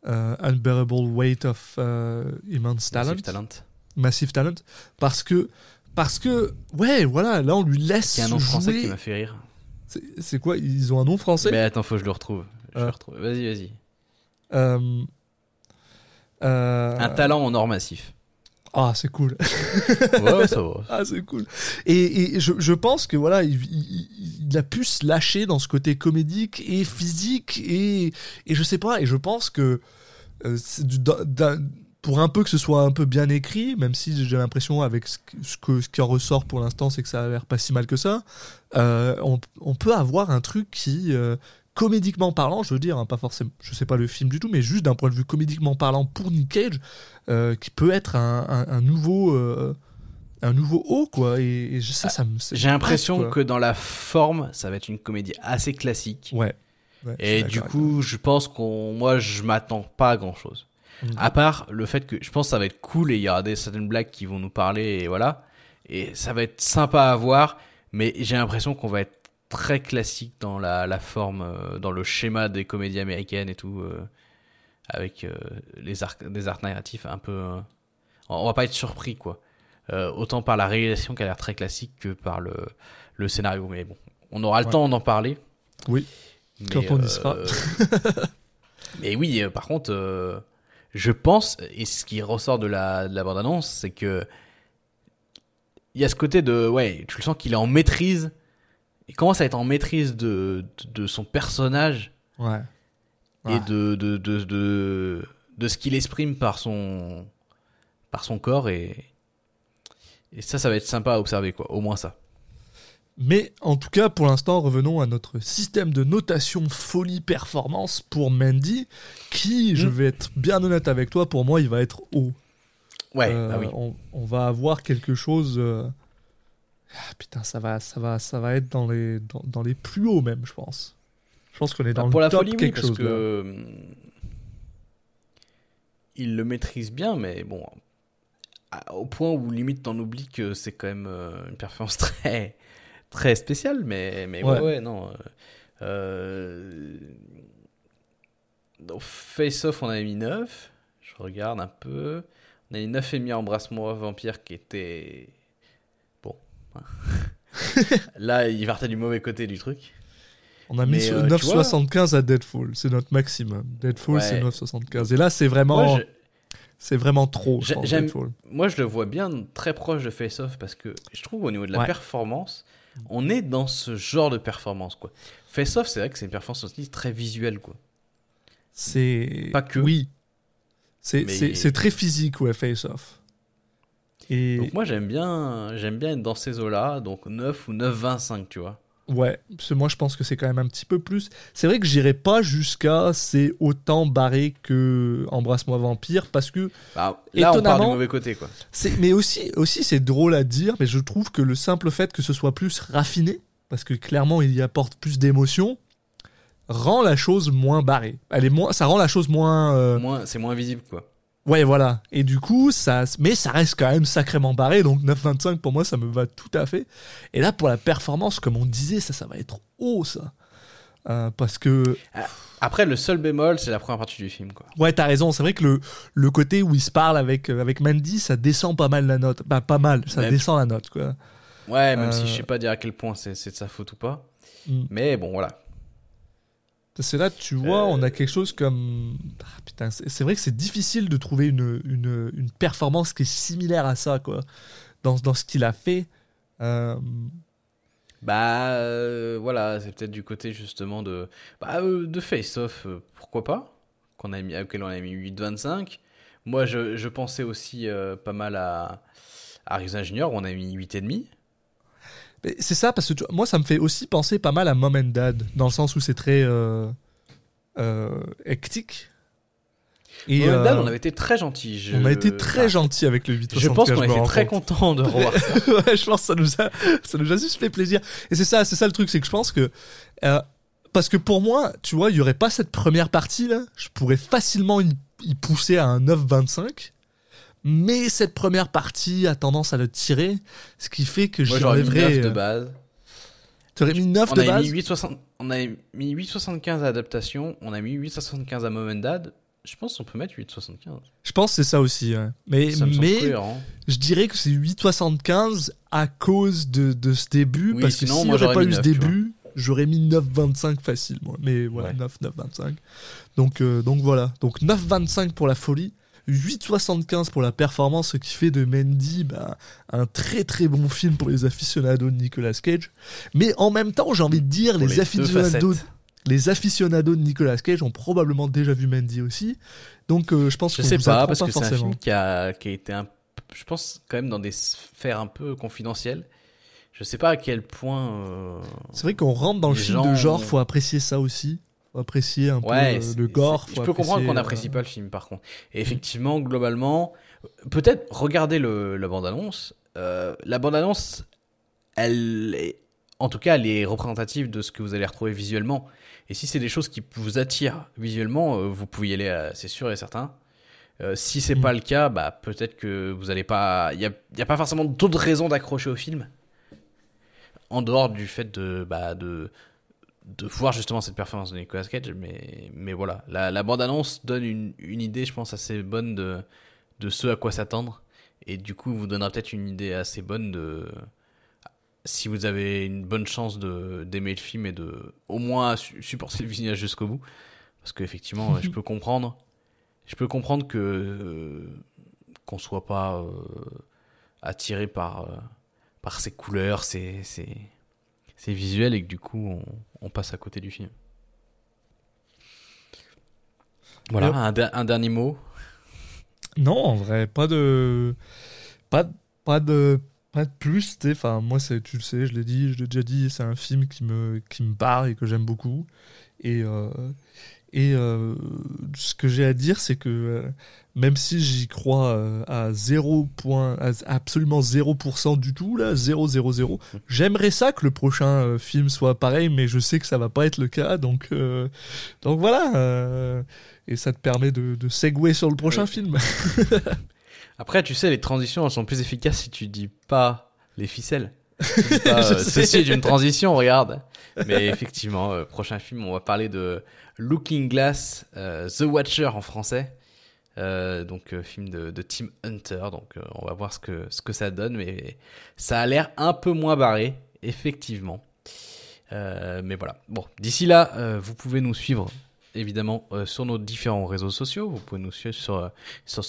Unbearable Weight of Immense Talent, Massive Talent. Massive Talent parce que parce que ouais voilà là on lui laisse C'est un nom français jouer. qui m'a fait rire. C'est- quoi ils ont un nom français? Mais attends, faut que je le retrouve. Je le retrouve. Vas-y, vas-y. Euh, euh, Un talent en or massif. ah c'est cool Ouais, ça va. Ah, c'est cool. Et, et je, je pense que voilà, il, il- il a pu se lâcher dans ce côté comédique et physique et, et je sais pas. Et je pense que euh, du- pour un peu que ce soit un peu bien écrit, même si j'ai l'impression avec que, ce qui en ressort pour l'instant, c'est que ça a l'air pas si mal que ça. Euh, on, on peut avoir un truc qui euh, comédiquement parlant, je veux dire, hein, pas forcément, je sais pas le film du tout, mais juste d'un point de vue comédiquement parlant pour Nick Cage, euh, qui peut être un, un- un nouveau, euh, un nouveau haut quoi. Et, et je- ça, ça me. ça J'ai l'impression que dans la forme, ça va être une comédie assez classique. Ouais. Et du coup, je pense qu'on, moi, je m'attends pas à grand chose. Mhm. À part le fait que je pense que ça va être cool et il y aura des certaines blagues qui vont nous parler et voilà. Et ça va être sympa à voir, mais j'ai l'impression qu'on va être très classique dans la, la forme, euh, dans le schéma des comédies américaines et tout, euh, avec euh, les arcs, des arcs narratifs un peu. euh, on va pas être surpris quoi. Autant par la réalisation qui a l'air très classique que par le, le scénario. Mais bon, on aura le Ouais. temps d'en parler. Oui. Mais, Quand on y sera. mais oui, par contre, je pense, et ce qui ressort de la, de la bande-annonce, c'est que il y a ce côté de, ouais, tu le sens qu'il est en maîtrise. Il commence à être en maîtrise de, de, de son personnage Ouais. et Ouais. de, de, de, de ce qu'il exprime par son, par son corps. Et, et ça, ça va être sympa à observer, quoi. Au moins ça. Mais en tout cas, pour l'instant, revenons à notre système de notation folie performance pour Mandy, qui, je Mm. vais être bien honnête avec toi, pour moi, il va être haut. Ouais, Euh, bah oui. on, on va avoir quelque chose. euh, ah, putain, ça va, ça va, ça va être dans les, dans, dans les plus hauts même, je pense. Je pense qu'on est dans Bah, pour le la top folie, oui, quelque parce chose. que là. euh, il le maîtrise bien, mais bon, au point où limite t'en oublies que c'est quand même euh, une performance très très spéciale, mais mais ouais, Ouais. ouais, non. euh, dans Face Off, on avait mis 9. Je regarde un peu. On a mis 9 et demi à Embrasse-moi Vampire qui était bon. hein. Là, il partait du mauvais côté du truc. On a mis mais, sur- euh, tu vois- 9,75 à Deadfall, c'est notre maximum. Deadfall, Ouais. c'est 9,75. Et là, c'est vraiment, je- c'est vraiment trop. je J'ai- pense, j'aime- Deadfall. Moi, je le vois bien très proche de Face Off parce que je trouve au niveau de la Ouais. performance, on est dans ce genre de performance quoi. Face Off, c'est vrai que c'est une performance aussi très visuelle quoi. C'est Pas que. Oui. C'est Mais- très physique, ouais, Face Off. Et Donc moi, j'aime bien, j'aime bien être dans ces eaux-là, donc 9 ou 9,25, tu vois. ouais, parce que moi je pense que c'est quand même un petit peu plus. C'est vrai que j'irai pas jusqu'à c'est autant barré que Embrasse-moi vampire parce que Bah, là, on part du Étonnamment- mauvais côté quoi. mais aussi aussi c'est drôle à dire, mais je trouve que le simple fait que ce soit plus raffiné parce que clairement il y apporte plus d'émotion rend la chose moins barrée. Elle est moins ça rend la chose moins euh, Moins, c'est moins visible quoi. Ouais, voilà. Et du coup, ça, mais ça reste quand même sacrément barré. Donc 9,25 pour moi, ça me va tout à fait. Et là, pour la performance, comme on disait, ça, ça va être haut, ça. Euh, parce que Après, le seul bémol, c'est la première partie du film, quoi. Ouais, t'as raison. C'est vrai que le, le côté où il se parle avec, euh, avec Mandy, ça descend pas mal la note. Bah, pas mal, ça Même- descend la note, quoi. Ouais, même si Euh. je sais pas dire à quel point c'est c'est de sa faute ou pas. Mm. Mais bon, voilà. C'est là, tu vois, Euh. on a quelque chose comme. Ah, putain, c'est vrai que c'est difficile de trouver une, une, une performance qui est similaire à ça, quoi. Dans, dans ce qu'il a fait. Euh, Bah, euh, voilà, c'est peut-être du côté justement de, bah, euh, de Face Off, euh, pourquoi pas, qu'on a mis, auquel on a mis 8,25. Moi, je, je pensais aussi euh, pas mal à, à Arizona Junior, où on a mis 8,5. C'est ça, parce que tu vois, moi, ça me fait aussi penser pas mal à Mom and Dad, dans le sens où c'est très euh, euh, hectique. Et, Mom and Dad, euh, on avait été très gentils. je- on a été très bah, gentil avec le 8 Je pense qu'on a me été rends très compte. contents de revoir ça. ouais, je pense que ça nous a, ça nous a juste fait plaisir. Et c'est ça, c'est ça le truc, c'est que je pense que, euh, parce que pour moi, tu vois, il y aurait pas cette première partie là, je pourrais facilement y, y pousser à un 9,25. Mais cette première partie a tendance à le tirer, ce qui fait que Moi, j'aurais mis j'enlèverais. 9 de euh, base. Tu aurais mis 9 On de base mis 8,60 on avait mis 8,75 à adaptation, on a mis 8,75 à Mom and Dad. Je pense qu'on peut mettre 8,75. Je pense que c'est ça aussi. ouais. Mais, Ça mais cohérent. je dirais que c'est 8,75 à cause de, de ce début. Oui, parce que sinon, moi, aurait j'aurais pas eu ce 9, tu début, j'aurais mis 9,25 facile. Moi. Mais voilà, Ouais. 9, 9,25. Donc, euh, donc voilà. Donc 9,25 pour la folie. 8,75 pour la performance, ce qui fait de Mendy bah, un très très bon film pour les aficionados de Nicolas Cage. Mais en même temps, j'ai envie de dire, les, les aficionados, les aficionados de Nicolas Cage ont probablement déjà vu Mendy aussi. Donc euh, je pense Je sais vous pas, parce que c'est un film qui a, qui a été un je pense quand même dans des sphères un peu confidentielles. Je sais pas à quel point. euh, C'est vrai qu'on rentre dans le film de gens- genre, faut apprécier ça aussi. Faut apprécier un Ouais, peu euh, le gore. Je peux comprendre qu'on euh, n'apprécie pas le film, par contre. Et effectivement, globalement, peut-être regarder le, la bande-annonce. Euh, la bande-annonce, elle est, en tout cas, elle est représentative de ce que vous allez retrouver visuellement. Et si c'est des choses qui vous attirent visuellement, euh, vous pouvez y aller, euh, c'est sûr et certain. Euh, si c'est Mm. pas le cas, bah peut-être que vous allez pas. Il y a, a pas forcément d'autres raisons d'accrocher au film en dehors du fait de bah de de voir justement cette performance de Nicolas Cage, mais, mais voilà, la, bande-annonce donne une, une idée, je pense, assez bonne de, de ce à quoi s'attendre, et du coup vous donnera peut-être une idée assez bonne de si vous avez une bonne chance d'aimer le film et de au moins su- supporter le visionnage jusqu'au bout, parce qu'effectivement, je peux comprendre, je peux comprendre que euh, qu'on soit pas euh, attiré par euh, par ses couleurs, ses, ses, ses visuels et que du coup on, on passe à côté du film. Voilà, un, der- un dernier mot. Non, en vrai, pas de. Pas, pas de. Pas de plus. Enfin, moi, c'est, tu le sais, je l'ai dit, je l'ai déjà dit, c'est un film qui me, qui me parle et que j'aime beaucoup. Et, euh, et euh, ce que j'ai à dire, c'est que euh, même si j'y crois euh, à 0 point, à absolument 0% du tout, là, 0, 0, 0, j'aimerais ça que le prochain film soit pareil, mais je sais que ça va pas être le cas. Donc, donc voilà. et ça te permet de, de segway sur le prochain film. Après, tu sais, les transitions elles sont plus efficaces si tu dis pas les ficelles. Pas, ceci est une transition, regarde. Mais effectivement, prochain film, on va parler de Looking Glass, euh, The Watcher en français. Euh, donc euh, film de, de Tim Hunter. Donc euh, on va voir ce que, ce que ça donne. Mais ça a l'air un peu moins barré, effectivement. Mais voilà. Bon, d'ici là, vous pouvez nous suivre évidemment sur nos différents réseaux sociaux. Vous pouvez nous suivre sur, sur,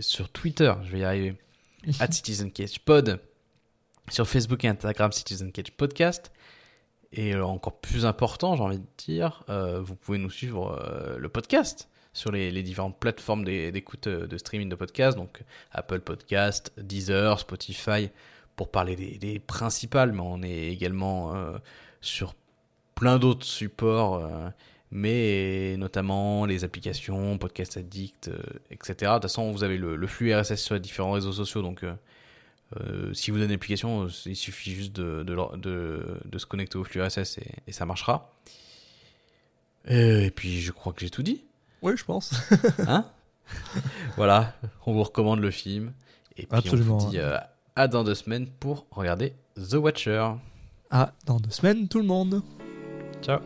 sur Twitter, je vais y arriver, at Citizen Cage Pod, sur Facebook et Instagram Citizen Cage Podcast. Et euh, encore plus important, j'ai envie de dire, euh, vous pouvez nous suivre euh, le podcast sur les, différentes plateformes d'é- d'écoute de streaming de podcasts, donc Apple Podcast, Deezer, Spotify, pour parler des, principales, mais on est également sur plein d'autres supports, mais notamment les applications, Podcast Addict, etc. De toute façon, vous avez le, le flux RSS sur les différents réseaux sociaux, donc euh, euh, si vous avez une application, euh, il suffit juste de, de, leur- de- de se connecter au flux RSS et, et ça marchera. Et, puis je crois que j'ai tout dit. oui, je pense. Hein? Voilà, on vous recommande le film. Et puis Absolument, on vous dit euh, à dans deux semaines pour regarder The Watcher. Ah, dans deux semaines, tout le monde. Ciao.